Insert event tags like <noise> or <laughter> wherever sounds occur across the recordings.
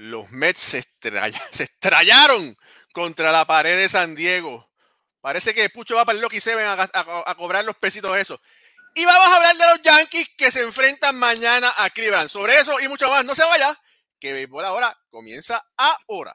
los Mets <laughs> se, estrellaron contra la pared de San Diego. Parece que Pucho va para el Loki Seven a, a, cobrar los pesitos de eso. Y vamos a hablar de los Yankees que se enfrentan mañana a Cleveland. Sobre eso y mucho más, no se vaya, que Béisbol ahora comienza ahora.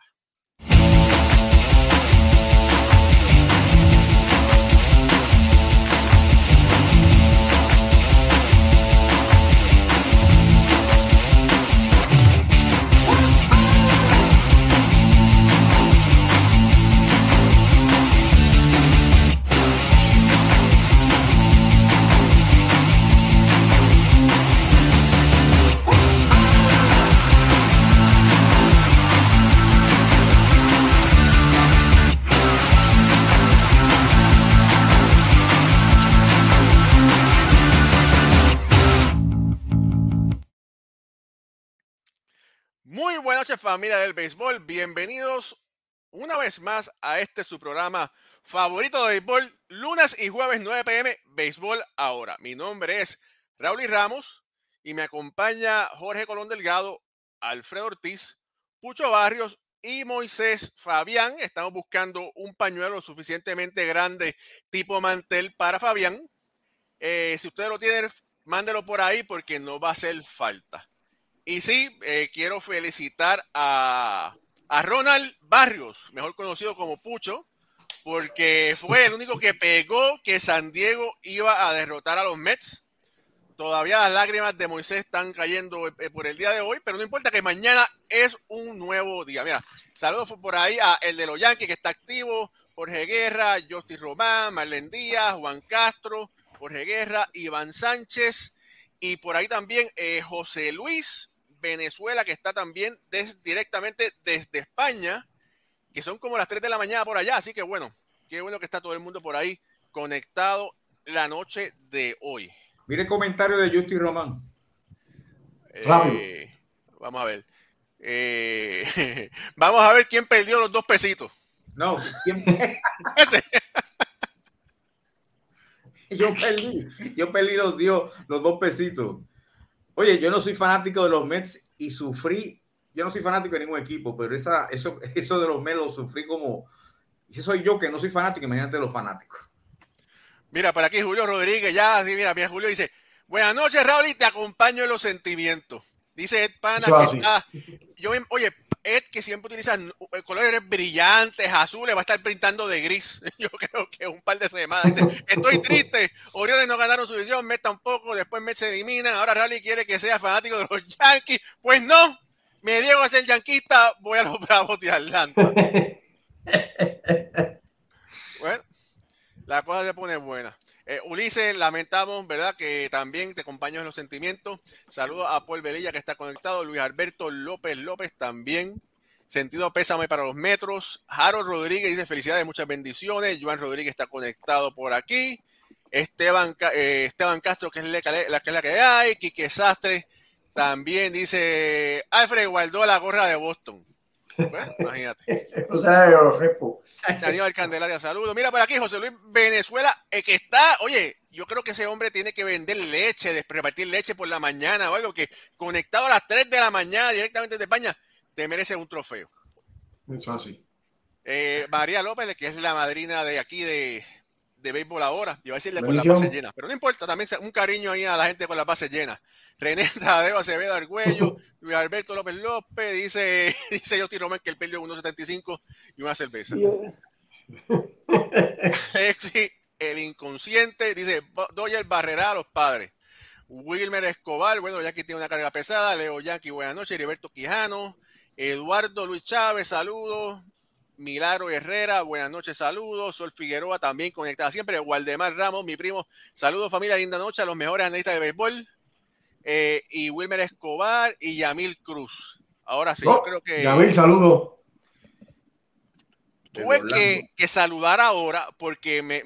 Muy buenas noches familia del béisbol, bienvenidos una vez más a este su programa favorito de béisbol, lunes y jueves 9 pm, béisbol ahora. Mi nombre es Raúl y Ramos y me acompaña Jorge Colón Delgado, Alfredo Ortiz, Pucho Barrios y Moisés Fabián. Estamos buscando un pañuelo suficientemente grande tipo mantel para Fabián. Eh, si usted lo tiene, mándelo por ahí porque no va a hacer falta. Y sí, eh, quiero felicitar a, Ronald Barrios, mejor conocido como Pucho, porque fue el único que pegó que San Diego iba a derrotar a los Mets. Todavía las lágrimas de Moisés están cayendo eh, por el día de hoy, pero no importa que mañana es un nuevo día. Mira, saludos por ahí a el de los Yankees que está activo, Jorge Guerra, Justin Román, Marlene Díaz, Juan Castro, Jorge Guerra, Iván Sánchez y por ahí también eh, José Luis Venezuela, que está también directamente desde España, que son como las 3 de la mañana por allá. Así que bueno, qué bueno que está todo el mundo por ahí conectado la noche de hoy. Mire el comentario de Justin Román. Eh, vamos a ver. Eh, <laughs> vamos a ver quién perdió los dos pesitos. No, ¿quién? <laughs> <laughs> yo perdí, yo perdí los, los dos pesitos. Oye, yo no soy fanático de los Mets y sufrí, yo no soy fanático de ningún equipo, pero esa, eso, <laughs> eso de los Mets lo sufrí como, si soy yo que no soy fanático, imagínate los fanáticos. Mira, por aquí Julio Rodríguez, ya, sí, mira, mira, Julio dice, buenas noches, Raúl, y te acompaño en los sentimientos. Dice Ed Pana que está, yo, oye, Ed, que siempre utiliza eh, colores brillantes, azules, va a estar pintando de gris. <laughs> Yo creo que un par de semanas. Dice, estoy triste. Orioles no ganaron su división, Mets tampoco, después Mets se eliminan. Ahora Rally quiere que sea fanático de los <laughs> Yankees. Pues no, me diego a ser yanquista, voy a los Bravos de Atlanta. <laughs> bueno, la cosa se pone buena. Eh, Ulises, lamentamos, ¿verdad? Que también te acompaño en los sentimientos. Saludos a Paul Velilla que está conectado. Luis Alberto López López también. Sentido pésame para los metros. Harold Rodríguez dice felicidades, muchas bendiciones. Juan Rodríguez está conectado por aquí. Esteban, eh, Esteban Castro, que es la, que es la que hay. Quique Sastre también dice Alfred guardó la gorra de Boston. Imagínate. <laughs> o sea, Daniel Candelaria, saludos. Mira por aquí, José Luis Venezuela, el que está, oye, yo creo que ese hombre tiene que vender leche, repartir leche por la mañana o algo, que conectado a las 3 de la mañana directamente de España, te merece un trofeo. Eso así. Eh, María López, que es la madrina de aquí de, de béisbol ahora, iba a decirle con la base llena, pero no importa, también un cariño ahí a la gente con la base llena. René <laughs> Tadeo Acevedo Argüello, <laughs> Luis Alberto López López, dice, <laughs> dice Justin Román que él perdió 1.75 y una cerveza. Exi, el inconsciente, dice el Barrera a los padres. Wilmer Escobar, bueno, ya que tiene una carga pesada. Leo Yankee, buenas noches. Heriberto Quijano, Eduardo Luis Chávez, saludos. Milagro Herrera, buenas noches, saludos. Sol Figueroa también conectada siempre. Waldemar Ramos, mi primo, saludos familia, linda noche a los mejores analistas de béisbol. Eh, y Wilmer Escobar y Yamil Cruz. Ahora sí, yo oh, creo que. Yamil, saludo. Tuve que, saludar ahora porque me,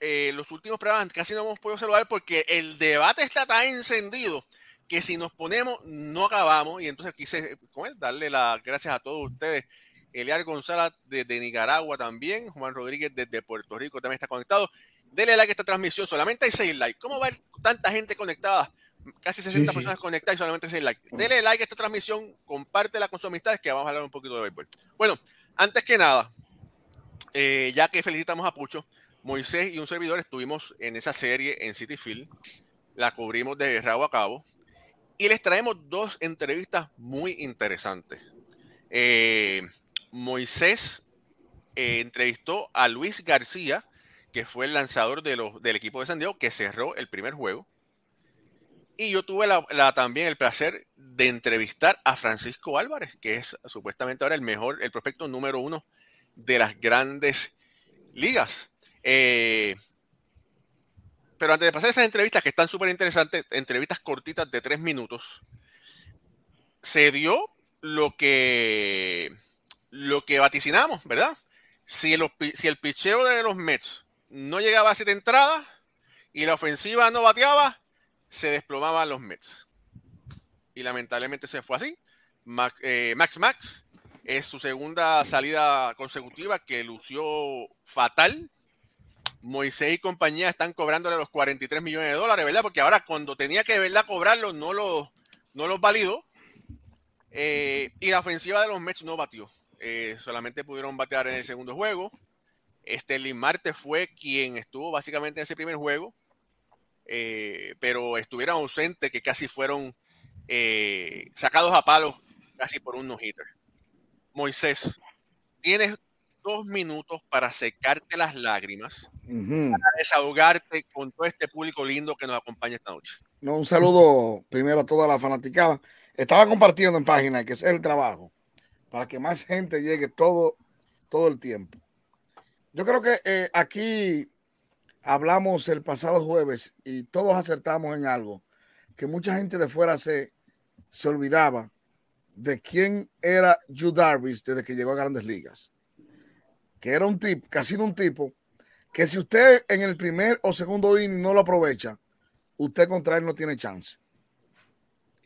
eh, los últimos programas casi no hemos podido saludar porque el debate está tan encendido que si nos ponemos no acabamos y entonces quise darle las gracias a todos ustedes. Eliar González desde Nicaragua también, Juan Rodríguez desde Puerto Rico también está conectado. Dele like a esta transmisión, solamente hay seis likes. ¿Cómo va tanta gente conectada? casi 60 Sí, sí. personas conectadas y solamente 6 likes. Dele like a esta transmisión, compártela con sus amistades que vamos a hablar un poquito de béisbol. Bueno, antes que nada, eh, ya que felicitamos a Pucho, Moisés y un servidor estuvimos en esa serie en City Field, la cubrimos de rabo a cabo y les traemos dos entrevistas muy interesantes. Eh, Moisés eh, entrevistó a Luis García, que fue el lanzador de los, del equipo de San Diego, que cerró el primer juego. Y yo tuve también el placer de entrevistar a Francisco Álvarez, que es supuestamente ahora el mejor, el prospecto número uno de las grandes ligas. Eh, pero antes de pasar esas entrevistas que están súper interesantes, entrevistas cortitas de tres minutos, se dio lo que, lo que vaticinamos, ¿verdad? Si, el picheo de los Mets no llegaba a siete entradas y la ofensiva no bateaba, se desplomaban los Mets. Y lamentablemente se fue así. Max eh, Max, Max es su segunda salida consecutiva que lució fatal. Moisés y compañía están cobrándole los 43 millones de dólares, ¿verdad? Porque ahora cuando tenía que ¿verdad? cobrarlos no los no los validó. Eh, y la ofensiva de los Mets no batió. Eh, solamente pudieron batear en el segundo juego. Este Marte fue quien estuvo básicamente en ese primer juego. eh, pero estuvieron ausentes que casi fueron eh, sacados a palos casi por un no-hitter. Moisés, tienes dos minutos para secarte las lágrimas, para desahogarte con todo este público lindo que nos acompaña esta noche. No, un saludo primero a toda la fanaticada. Estaba compartiendo en página, que es el trabajo, para que más <laughs> gente llegue todo, todo el tiempo. Yo creo que eh, aquí hablamos el pasado jueves y todos acertamos en algo, que mucha gente de fuera se, se olvidaba de quién era Yu Darvish desde que llegó a Grandes Ligas. Que era un tipo, que ha sido un tipo, que si usted en el primer o segundo inning no lo aprovecha, usted contra él no tiene chance.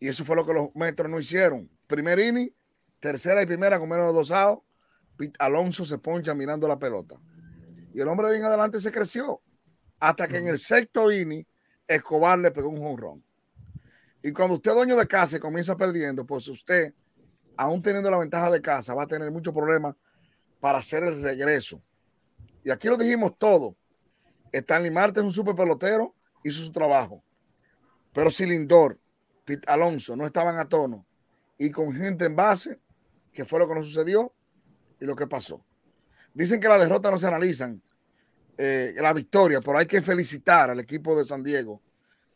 Y eso fue lo que los metros no hicieron. Primer inning, tercera y primera con menos de dos outs, Pete Alonso se poncha mirando la pelota. Y el hombre bien adelante se creció. Hasta que en el sexto inning, Escobar le pegó un jonrón. Y cuando usted, dueño de casa, comienza perdiendo, pues usted, aún teniendo la ventaja de casa, va a tener muchos problemas para hacer el regreso. Y aquí lo dijimos todo. Stanley Marte es un super pelotero, hizo su trabajo. Pero si Lindor, Pete Alonso no estaban a tono y con gente en base, que fue lo que nos sucedió y lo que pasó. Dicen que las derrotas no se analizan, eh, la victoria, pero hay que felicitar al equipo de San Diego.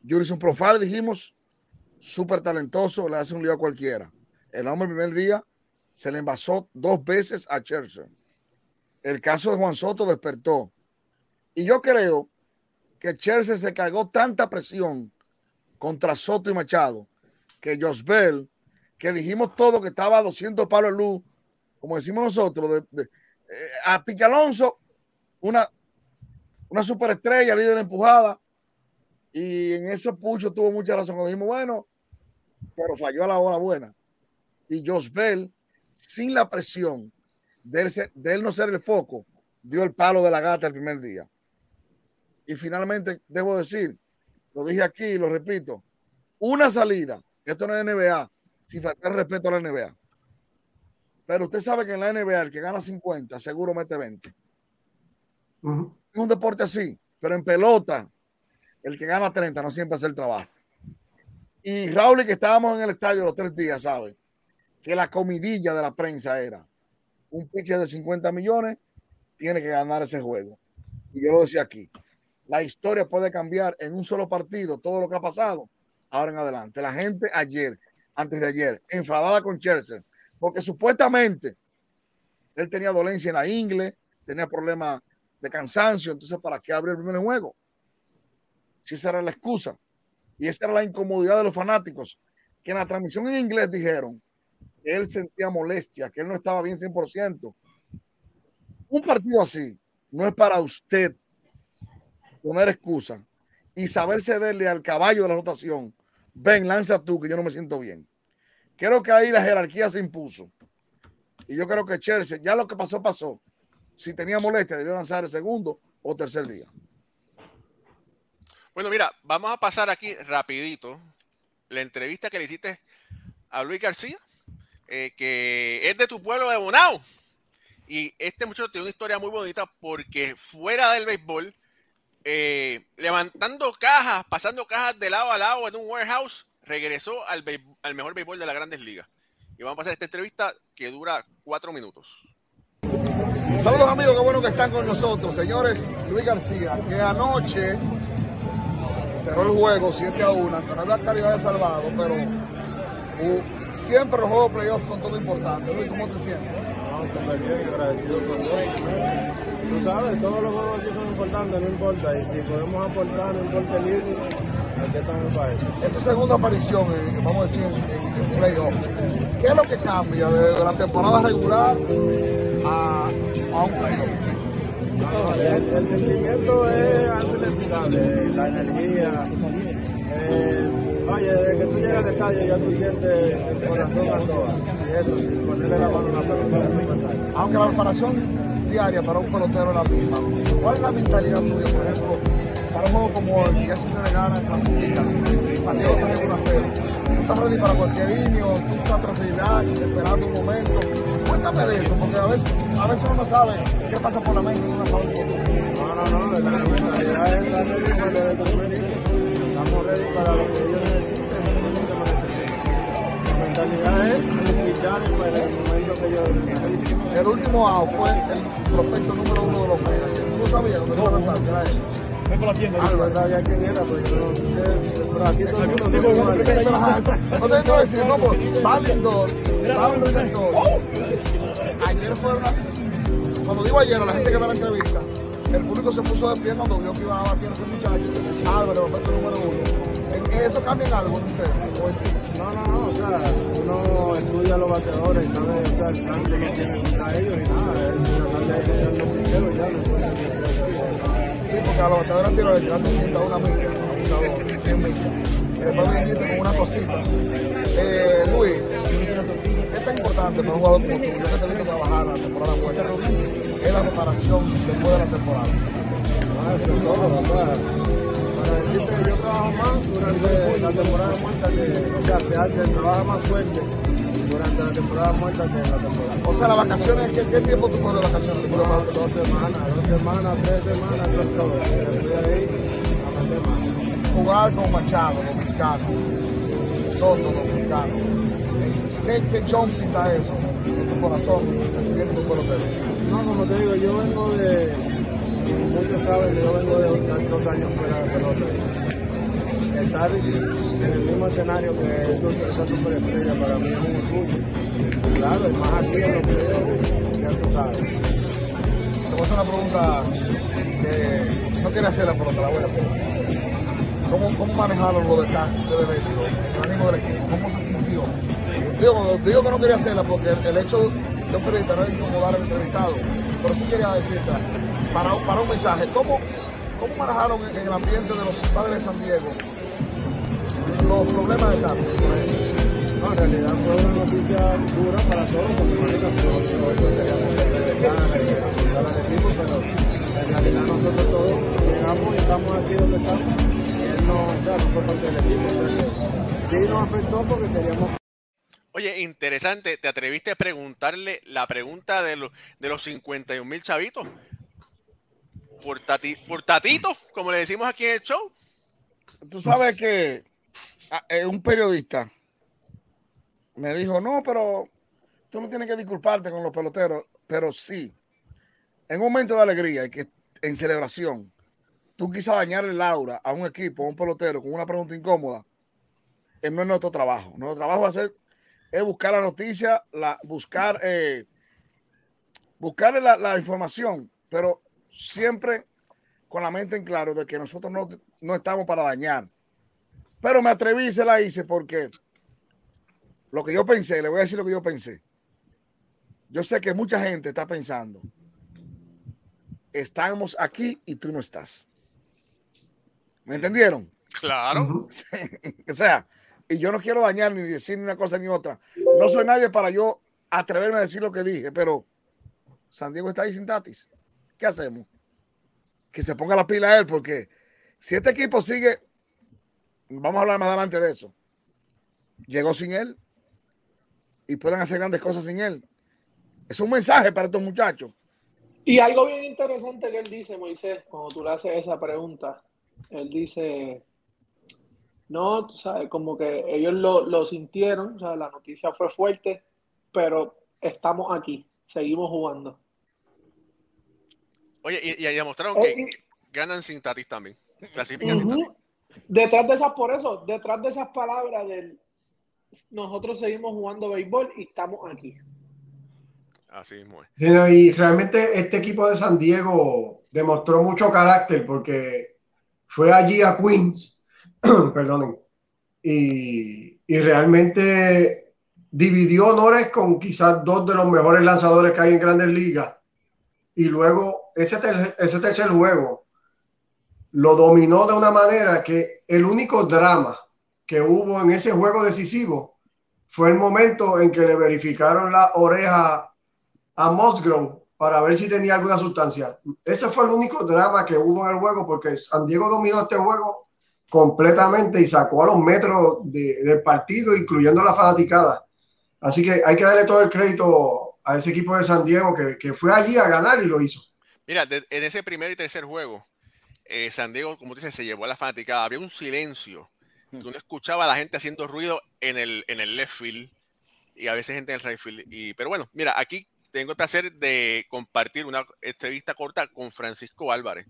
Jurison Profile, dijimos, súper talentoso, le hace un lío a cualquiera. El hombre el primer día se le envasó dos veces a Churchill. El caso de Juan Soto despertó. Y yo creo que Chelsea se cargó tanta presión contra Soto y Machado que Josbel, que dijimos todo que estaba a 200 palos de luz, como decimos nosotros, eh, a Picalonso, una, una superestrella, líder empujada, y en eso Pucho tuvo mucha razón. Cuando dijimos, bueno, pero falló a la hora buena. Y Josbel, sin la presión de él, de él no ser el foco, dio el palo de la gata el primer día. Y finalmente, debo decir, lo dije aquí y lo repito, una salida, esto no es NBA, sin faltar respeto a la NBA. Pero usted sabe que en la NBA el que gana 50 seguro mete 20. Uh -huh. Es un deporte así, pero en pelota el que gana 30 no siempre hace el trabajo. Y Raúl, que estábamos en el estadio los tres días, sabe que la comidilla de la prensa era un pitcher de 50 millones tiene que ganar ese juego. Y yo lo decía aquí, la historia puede cambiar en un solo partido, todo lo que ha pasado, ahora en adelante. La gente ayer, antes de ayer, enfadada con Chelsea, porque supuestamente él tenía dolencia en la ingle, tenía problemas de cansancio, entonces ¿para qué abrió el primer juego? Si esa era la excusa. Y esa era la incomodidad de los fanáticos, que en la transmisión en inglés dijeron que él sentía molestia, que él no estaba bien 100%. Un partido así no es para usted poner excusa y saber cederle al caballo de la rotación. Ven, lanza tú, que yo no me siento bien. Creo que ahí la jerarquía se impuso. Y yo creo que Chelsea, ya lo que pasó, pasó. Si tenía molestia, debió lanzar el segundo o tercer día. Bueno, mira, vamos a pasar aquí rapidito la entrevista que le hiciste a Luis García, eh, que es de tu pueblo de Bonao. Y este muchacho tiene una historia muy bonita porque fuera del béisbol, eh, levantando cajas, pasando cajas de lado a lado en un warehouse, regresó al, al mejor béisbol de las grandes ligas. Y vamos a pasar esta entrevista que dura cuatro minutos. Saludos amigos, qué bueno que están con nosotros. Señores, Luis García, que anoche cerró el juego 7 a 1, aunque no había calidad de salvado, pero uh, siempre los juegos de playoffs son todo importantes. Luis, ¿cómo te sientes? No, súper bien, agradecido con Dios. Tú sabes, todos los juegos aquí son importantes, no importa. Y si podemos aportar, no importa el líder, aquí estamos para eso. Es tu segunda aparición, vamos a decir, en, en playoff. ¿Qué es lo que cambia de la temporada regular a, a un playoff? No, el, el, sentimiento es algo inexplicable, la energía. Eh, oye, desde que tú llegas al estadio ya tú sientes el corazón a todas. Y eso, sin ponerle la mano a la pelota, Aunque la preparación diaria para un pelotero es la misma, ¿cuál es la mentalidad tuya, por ejemplo, para un juego como el que si ustedes ganan, clasifican, San Diego tiene 1 a 0? ¿Tú estás ready para cualquier niño? ¿Tú estás tranquilidad, esperando un momento? Cuéntame de eso, porque a veces, a veces uno no sabe qué pasa por la mente de una sabe No, no, no, la mentalidad es la inicio. Estamos ready para lo que ellos necesiten, en el momento que lo necesiten. La mentalidad es el momento que necesiten. El último out fue el prospecto número uno de los medios. ¿Tú lo sabías? ¿Dónde tú lo pensaste? Era él. Ah, no sabía quién era, pero yo no pero aquí todo el mundo No te tengo que decir, no, pues, va lindor, va lindor. Ayer fueron, a- cuando digo ayer, a la gente que ve la entrevista, el público se puso de pie cuando vio que iba a batir a ese muchacho, Álvaro, el prospecto número uno. ¿En ¿Eso cambia en algo en ustedes? No, no, no, o sea, uno estudia a los bateadores y sabe, o sea, el chance que tienen contra ellos y nada, es tratar de evitar los primeros y ya, sea. Sí, porque a los bateadores tiro le tiraste 101 millas, a un jugador, 100 millas. Y después viniste con una cosita. Eh, Luis, ¿qué es tan importante para un jugador como tú? Yo te he visto trabajar la temporada muerta. Es la preparación después de la temporada. Ah, eso es todo, o yo trabajo más durante la temporada muerta que, o sea, se hace, trabaja más fuerte durante la temporada muerta que la temporada. O sea, las vacaciones, ¿qué, qué tiempo tú coges de vacaciones? ¿Tú puedes Dos, semanas, dos semanas, tres semanas, eso es todo. Estoy ahí mano. jugar con Machado, dominicano, Soto, dominicano. ¿Qué, qué está eso en tu corazón, en el tu? No, como te digo, yo vengo de, muchos saben, yo vengo de dos años fuera de pelota. Estar en el mismo escenario que esos, esa superestrella para mí es un orgullo. Claro, y más aquí en los videos, ya tú sabes. Te una pregunta que no quiero hacerla, pero te la voy a hacer. ¿Cómo, cómo manejaron los detalles ustedes dentro, el ánimo del equipo? ¿Cómo se sintió? Digo, digo que no quería hacerla porque el, el hecho de un periodista no es incomodar al entrevistado, pero sí quería decirte, para, para un mensaje, ¿cómo, cómo manejaron en, el ambiente de los padres de San Diego los problemas de ejemplo? No, en realidad fue una noticia dura para todos, porque pero en realidad nosotros todos llegamos y estamos aquí donde estamos, y él no, o sea, no fue parte del equipo, sí nos afectó porque queríamos Oye, interesante, ¿te atreviste a preguntarle la pregunta de, los de los 51 mil chavitos? Por, tati, por tatito, como le decimos aquí en el show. Tú sabes que ah, eh, un periodista me dijo, no, pero tú no tienes que disculparte con los peloteros, pero sí, en un momento de alegría y que en celebración, tú quisas dañar el aura a un equipo, a un pelotero con una pregunta incómoda, eh, no es nuestro trabajo. Nuestro trabajo va es buscar la noticia, la, buscar, eh, buscar la información, pero siempre con la mente en claro de que nosotros no, no estamos para dañar. Pero me atreví y se la hice porque lo que yo pensé, le voy a decir lo que yo pensé. Yo sé que mucha gente está pensando, estamos aquí y tú no estás. ¿Me entendieron? Claro. <laughs> O sea, y yo no quiero dañar ni decir ni una cosa ni otra. No soy nadie para yo atreverme a decir lo que dije, pero San Diego está ahí sin tatis. ¿Qué hacemos? Que se ponga la pila a él, porque si este equipo sigue, vamos a hablar más adelante de eso. llegó sin él y pueden hacer grandes cosas sin él. Es un mensaje para estos muchachos. Y algo bien interesante que él dice, Moisés, cuando tú le haces esa pregunta, él dice, no, tú sabes, como que ellos lo, lo sintieron, o sea, la noticia fue fuerte, pero estamos aquí, seguimos jugando. Oye, y, y demostraron que ganan sin Tatis también. Clasifican sin Ujú. Tatis. Detrás de esas, por eso, detrás de esas palabras del nosotros seguimos jugando béisbol y estamos aquí. Así mismo es. Sí, Y realmente este equipo de San Diego demostró mucho carácter porque fue allí a Queens, <clears throat> perdonen, y, y realmente dividió honores con quizás dos de los mejores lanzadores que hay en grandes ligas. Y luego ese, ter- ese tercer juego lo dominó de una manera que el único drama que hubo en ese juego decisivo fue el momento en que le verificaron la oreja a Musgrove para ver si tenía alguna sustancia. Ese fue el único drama que hubo en el juego porque San Diego dominó este juego completamente y sacó a los metros de- del partido, incluyendo la fanaticada. Así que hay que darle todo el crédito a ese equipo de San Diego que, que fue allí a ganar y lo hizo. Mira, de- en ese primer y tercer juego, eh, San Diego, como dices, se llevó a la fanaticada. Había un silencio. que Uno escuchaba a la gente haciendo ruido en el, en el left field y a veces gente en el right field. Y, pero bueno, mira, aquí tengo el placer de compartir una entrevista corta con Francisco Álvarez.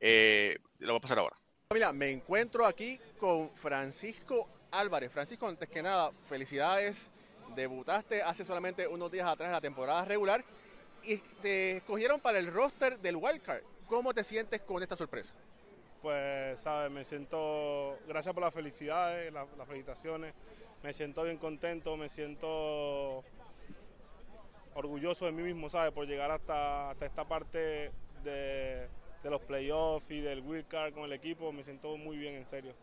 Eh, lo voy a pasar ahora. Mira, me encuentro aquí con Francisco Álvarez. Francisco, antes que nada, felicidades. Debutaste hace solamente unos días atrás en la temporada regular y te escogieron para el roster del Wildcard. ¿Cómo te sientes con esta sorpresa? Pues, sabes, me siento, gracias por las felicidades, la- las felicitaciones, me siento bien contento, me siento orgulloso de mí mismo, ¿sabes? Por llegar hasta, hasta esta parte de, de los playoffs y del wild card con el equipo, me siento muy bien, en serio.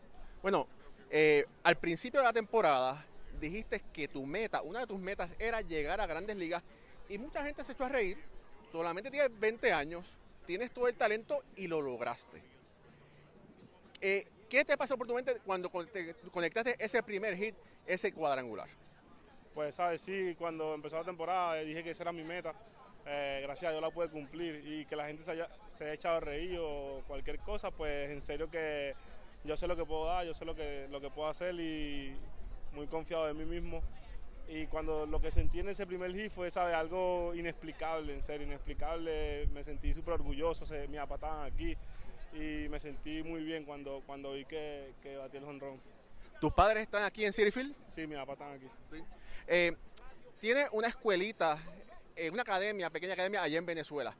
Bueno, eh, al principio de la temporada dijiste que tu meta, una de tus metas era llegar a grandes ligas y mucha gente se echó a reír. Solamente tienes 20 años, tienes todo el talento y lo lograste. Eh, ¿Qué te pasó por tu mente cuando te conectaste ese primer hit, ese cuadrangular? Pues, sabes, sí, cuando empezó la temporada eh, dije que esa era mi meta. Eh, gracias a Dios la pude cumplir y que la gente se haya, se haya echado a reír o cualquier cosa, pues en serio que yo sé lo que puedo dar, yo sé lo que, lo que puedo hacer y muy confiado de mí mismo. Y cuando lo que sentí en ese primer hit fue, ¿sabes? Algo inexplicable, en serio, inexplicable. Me sentí súper orgulloso, se, me apataban aquí y me sentí muy bien cuando, cuando vi que, que batí el honrón. ¿Tus padres están aquí en City Field? Sí, me apatan aquí. Eh, tiene una escuelita, eh, una academia, pequeña academia allá en Venezuela.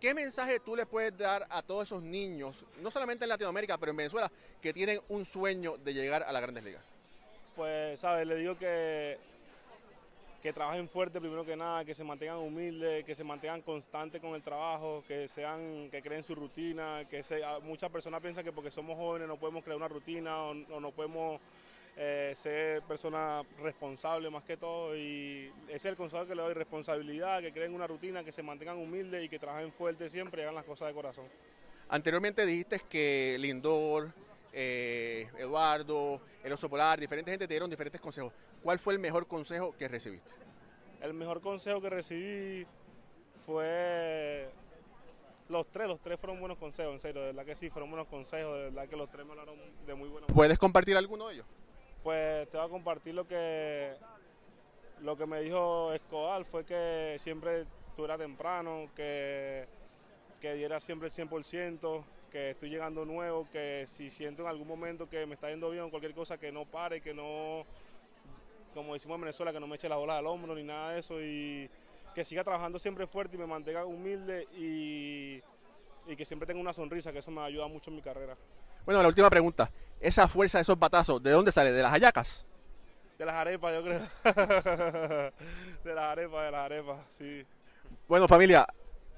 ¿Qué mensaje tú le puedes dar a todos esos niños, no solamente en Latinoamérica, pero en Venezuela, que tienen un sueño de llegar a las grandes ligas? Pues, ¿sabes? Le digo que, que trabajen fuerte primero que nada, que se mantengan humildes, que se mantengan constantes con el trabajo, que sean, que creen su rutina, que se, a- muchas personas piensan que porque somos jóvenes no podemos crear una rutina o, o no podemos eh, ser personas responsables más que todo y ese es el consejo que le doy, responsabilidad, que creen una rutina, que se mantengan humildes y que trabajen fuerte siempre y hagan las cosas de corazón. Anteriormente dijiste que Lindor, eh, Eduardo, el oso polar, diferentes gente te dieron diferentes consejos. ¿Cuál fue el mejor consejo que recibiste? El mejor consejo que recibí fue los tres, los tres fueron buenos consejos, en serio, de verdad que sí, fueron buenos consejos, de verdad que los tres me hablaron de muy buena ¿Puedes compartir alguno de ellos? Pues te voy a compartir lo que lo que me dijo Escobar fue que siempre estuviera temprano, que, que diera siempre el 100%, que estoy llegando nuevo, que si siento en algún momento que me está yendo bien o cualquier cosa, que no pare, que no, como decimos en Venezuela, que no me eche las bolas al hombro ni nada de eso y que siga trabajando siempre fuerte y me mantenga humilde y, y que siempre tenga una sonrisa, que eso me ayuda mucho en mi carrera. Bueno, la última pregunta. Esa fuerza esos batazos, ¿de dónde sale? ¿De las hallacas? De las arepas, yo creo. <laughs> de las arepas, de las arepas, sí. Bueno, familia,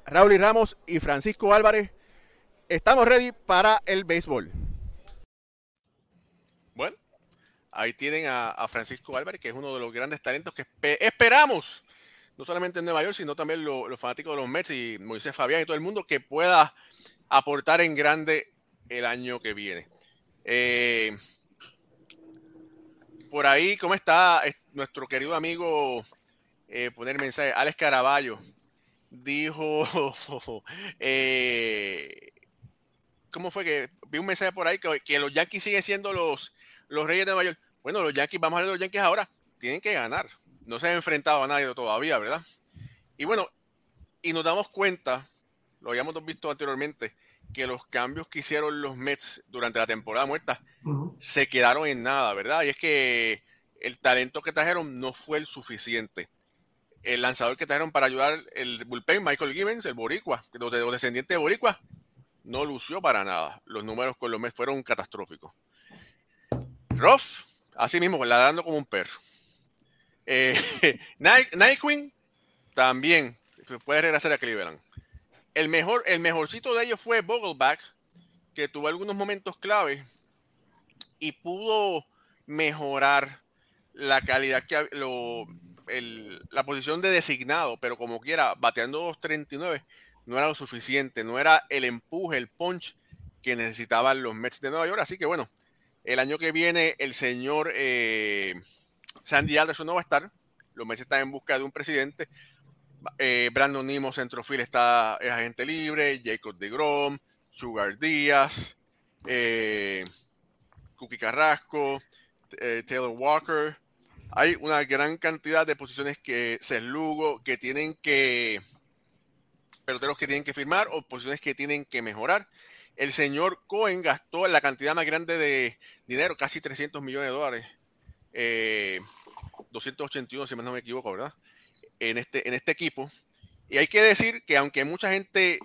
Raúl y Ramos y Francisco Álvarez, estamos ready para el béisbol. Bueno, ahí tienen a, Francisco Álvarez, que es uno de los grandes talentos que espe- esperamos, no solamente en Nueva York, sino también lo- los fanáticos de los Mets y Moisés Fabián y todo el mundo, que pueda aportar en grande el año que viene. Eh, por ahí, ¿cómo está nuestro querido amigo? Eh, poner mensaje, Alex Caraballo dijo, <laughs> eh, ¿cómo fue que vi un mensaje por ahí que, que, los Yankees siguen siendo los, los Reyes de Nueva York? Bueno, los Yankees, vamos a ver los Yankees ahora, tienen que ganar. No se han enfrentado a nadie todavía, ¿verdad? Y bueno, y nos damos cuenta, lo habíamos visto anteriormente, que los cambios que hicieron los Mets durante la temporada muerta uh -huh. se quedaron en nada, ¿verdad? Y es que el talento que trajeron no fue el suficiente. El lanzador que trajeron para ayudar el bullpen, Michael Gibbons, el Boricua, los descendientes de Boricua, no lució para nada. Los números con los Mets fueron catastróficos. Ruff, así mismo, ladrando como un perro. Eh, <laughs> Night, Nightwing también puede regresar a Cleveland. El, mejor, el mejorcito de ellos fue Vogelback, que tuvo algunos momentos clave y pudo mejorar la calidad que lo, la posición de designado, pero como quiera, bateando 239 no era lo suficiente, no era el empuje, el punch que necesitaban los Mets de Nueva York. Así que bueno, el año que viene el señor eh, Sandy Alderson no va a estar. Los Mets están en busca de un presidente. Eh, Brandon Nimo, centrofil, está es agente libre. Jacob de Grom, Sugar Díaz, eh, Carrasco, eh, Taylor Walker. Hay una gran cantidad de posiciones que se Lugo que tienen que peloteros que tienen que firmar o posiciones que tienen que mejorar. El señor Cohen gastó la cantidad más grande de dinero, casi 300 millones de dólares. Eh, 281, si no me equivoco, ¿verdad? En este, en este equipo. Y hay que decir que aunque mucha gente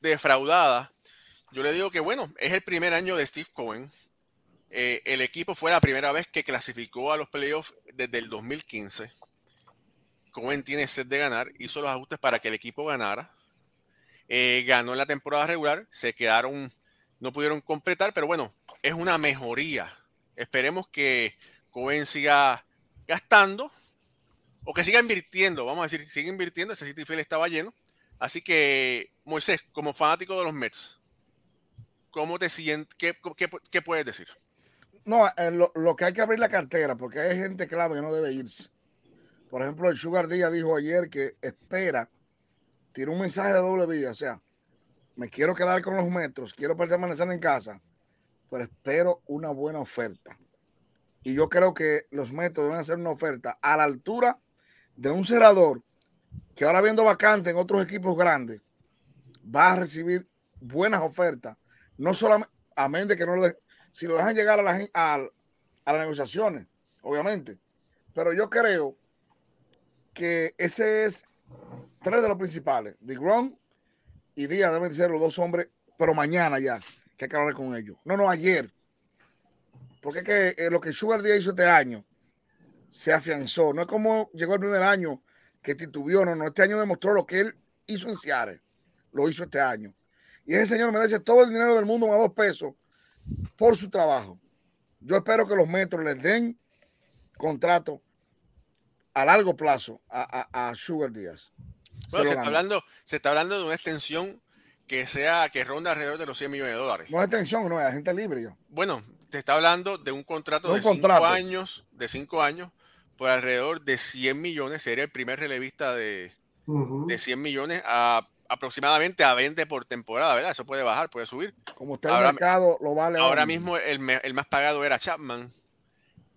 defraudada, yo le digo que bueno, es el primer año de Steve Cohen. Eh, el equipo fue la primera vez que clasificó a los playoffs desde el 2015. Cohen tiene sed de ganar, hizo los ajustes para que el equipo ganara. Eh, ganó en la temporada regular, se quedaron, no pudieron completar, pero bueno, es una mejoría. Esperemos que Cohen siga gastando o que siga invirtiendo, vamos a decir, sigue invirtiendo, ese City Field estaba lleno. Así que, Moisés, como fanático de los Mets, ¿cómo te sientes? ¿Qué, puedes decir? No, eh, lo, lo, que hay que abrir la cartera, porque hay gente clave que no debe irse. Por ejemplo, el Sugar Díaz dijo ayer que espera, tiró un mensaje de doble vía, o sea, me quiero quedar con los metros, quiero permanecer en casa, pero espero una buena oferta. Y yo creo que los metros deben hacer una oferta a la altura de un cerrador que ahora viendo vacante en otros equipos grandes, va a recibir buenas ofertas, no solamente, a menos de que no lo de, si lo dejan llegar a, la, a las negociaciones, obviamente. Pero yo creo que ese es tres de los principales. DeGrom y Díaz deben ser los dos hombres, pero mañana ya, que hay que hablar con ellos. No, no, ayer. Porque es que eh, lo que Sugar Díaz hizo este año se afianzó. No es como llegó el primer año que titubió, no, no. Este año demostró lo que él hizo en Seattle. Lo hizo este año. Y ese señor merece todo el dinero del mundo a dos pesos por su trabajo. Yo espero que los metros les den contrato a largo plazo a Sugar Díaz. Bueno, se, se está, hablando, se está hablando de una extensión que sea que ronda alrededor de los 100 millones de dólares. No es extensión, no es agente libre. Yo. Bueno, se está hablando de un contrato un de 5 años, de cinco años por alrededor de 100 millones. Sería el primer relevista de, uh -huh. de 100 millones a aproximadamente a 20 por temporada, ¿verdad? Eso puede bajar, puede subir. Como está el ahora, mercado, lo vale. Ahora mismo el, el, más pagado era Chapman.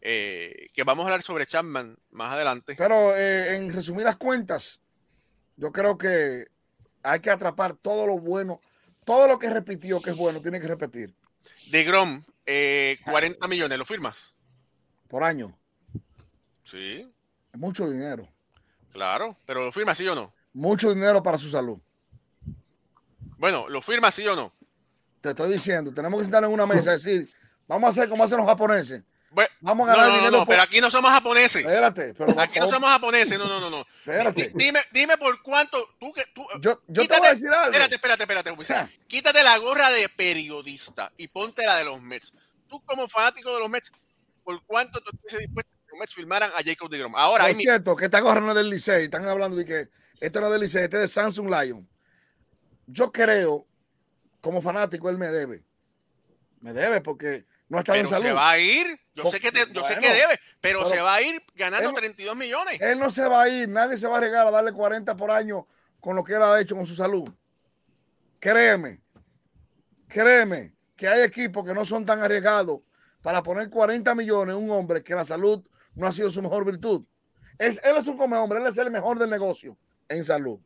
Eh, que vamos a hablar sobre Chapman más adelante. Pero eh, en resumidas cuentas, yo creo que hay que atrapar todo lo bueno, todo lo que repitió que es bueno, tiene que repetir. De Grom, eh, 40 millones, ¿lo firmas? Por año. Sí. Mucho dinero. Claro, pero ¿lo firmas sí o no? Mucho dinero para su salud. Bueno, ¿lo firmas sí o no? Te estoy diciendo, tenemos que sentar en una mesa y decir, vamos a hacer como hacen los japoneses. Bueno, vamos a ganar no, no, dinero no, por... pero aquí no somos japoneses. Espérate, pero aquí no somos japoneses. No, no, no, no. Espérate. Dime, dime por cuánto tú que tú. Yo, yo quítate, te voy a decir algo. Espérate, espérate, espérate. espérate. Quítate la gorra de periodista y ponte la de los Mets. Tú como fanático de los Mets, ¿por cuánto tú estás dispuesto a que los Mets filmaran a Jacob DeGrom? Ahora, es cierto que esta gorra no es del Licey. Están hablando de que este no es del Licey, este es de Samsung Lion. Yo creo, como fanático, él me debe. Me debe porque no ha estado en Pero salud. se va a ir. Yo Pues, sé que te- yo sé que debe, pero, pero se va a ir ganando él- 32 millones. Él no se va a ir, nadie se va a arriesgar a darle 40 por año con lo que él ha hecho con su salud. Créeme, créeme que hay equipos que no son tan arriesgados para poner 40 millones en un hombre que la salud no ha sido su mejor virtud. Es, él es un come hombre, él es el mejor del negocio en salud.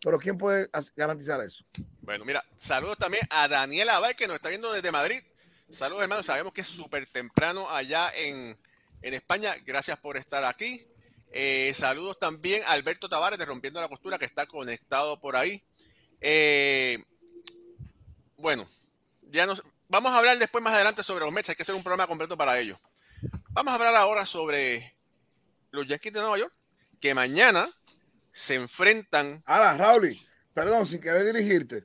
Pero ¿quién puede garantizar eso? Bueno, mira, saludos también a Daniel Abad, que nos está viendo desde Madrid. Saludos, hermanos. Sabemos que es súper temprano allá en, en España. Gracias por estar aquí. Eh, saludos también a Alberto Tavares de Rompiendo la Costura, que está conectado por ahí. Eh, bueno, ya nos vamos a hablar después más adelante sobre los Mets. Hay que hacer un programa completo para ello. Vamos a hablar ahora sobre los Yankees de Nueva York, que mañana se enfrentan. Ahora, Raúl, perdón, sin querer dirigirte,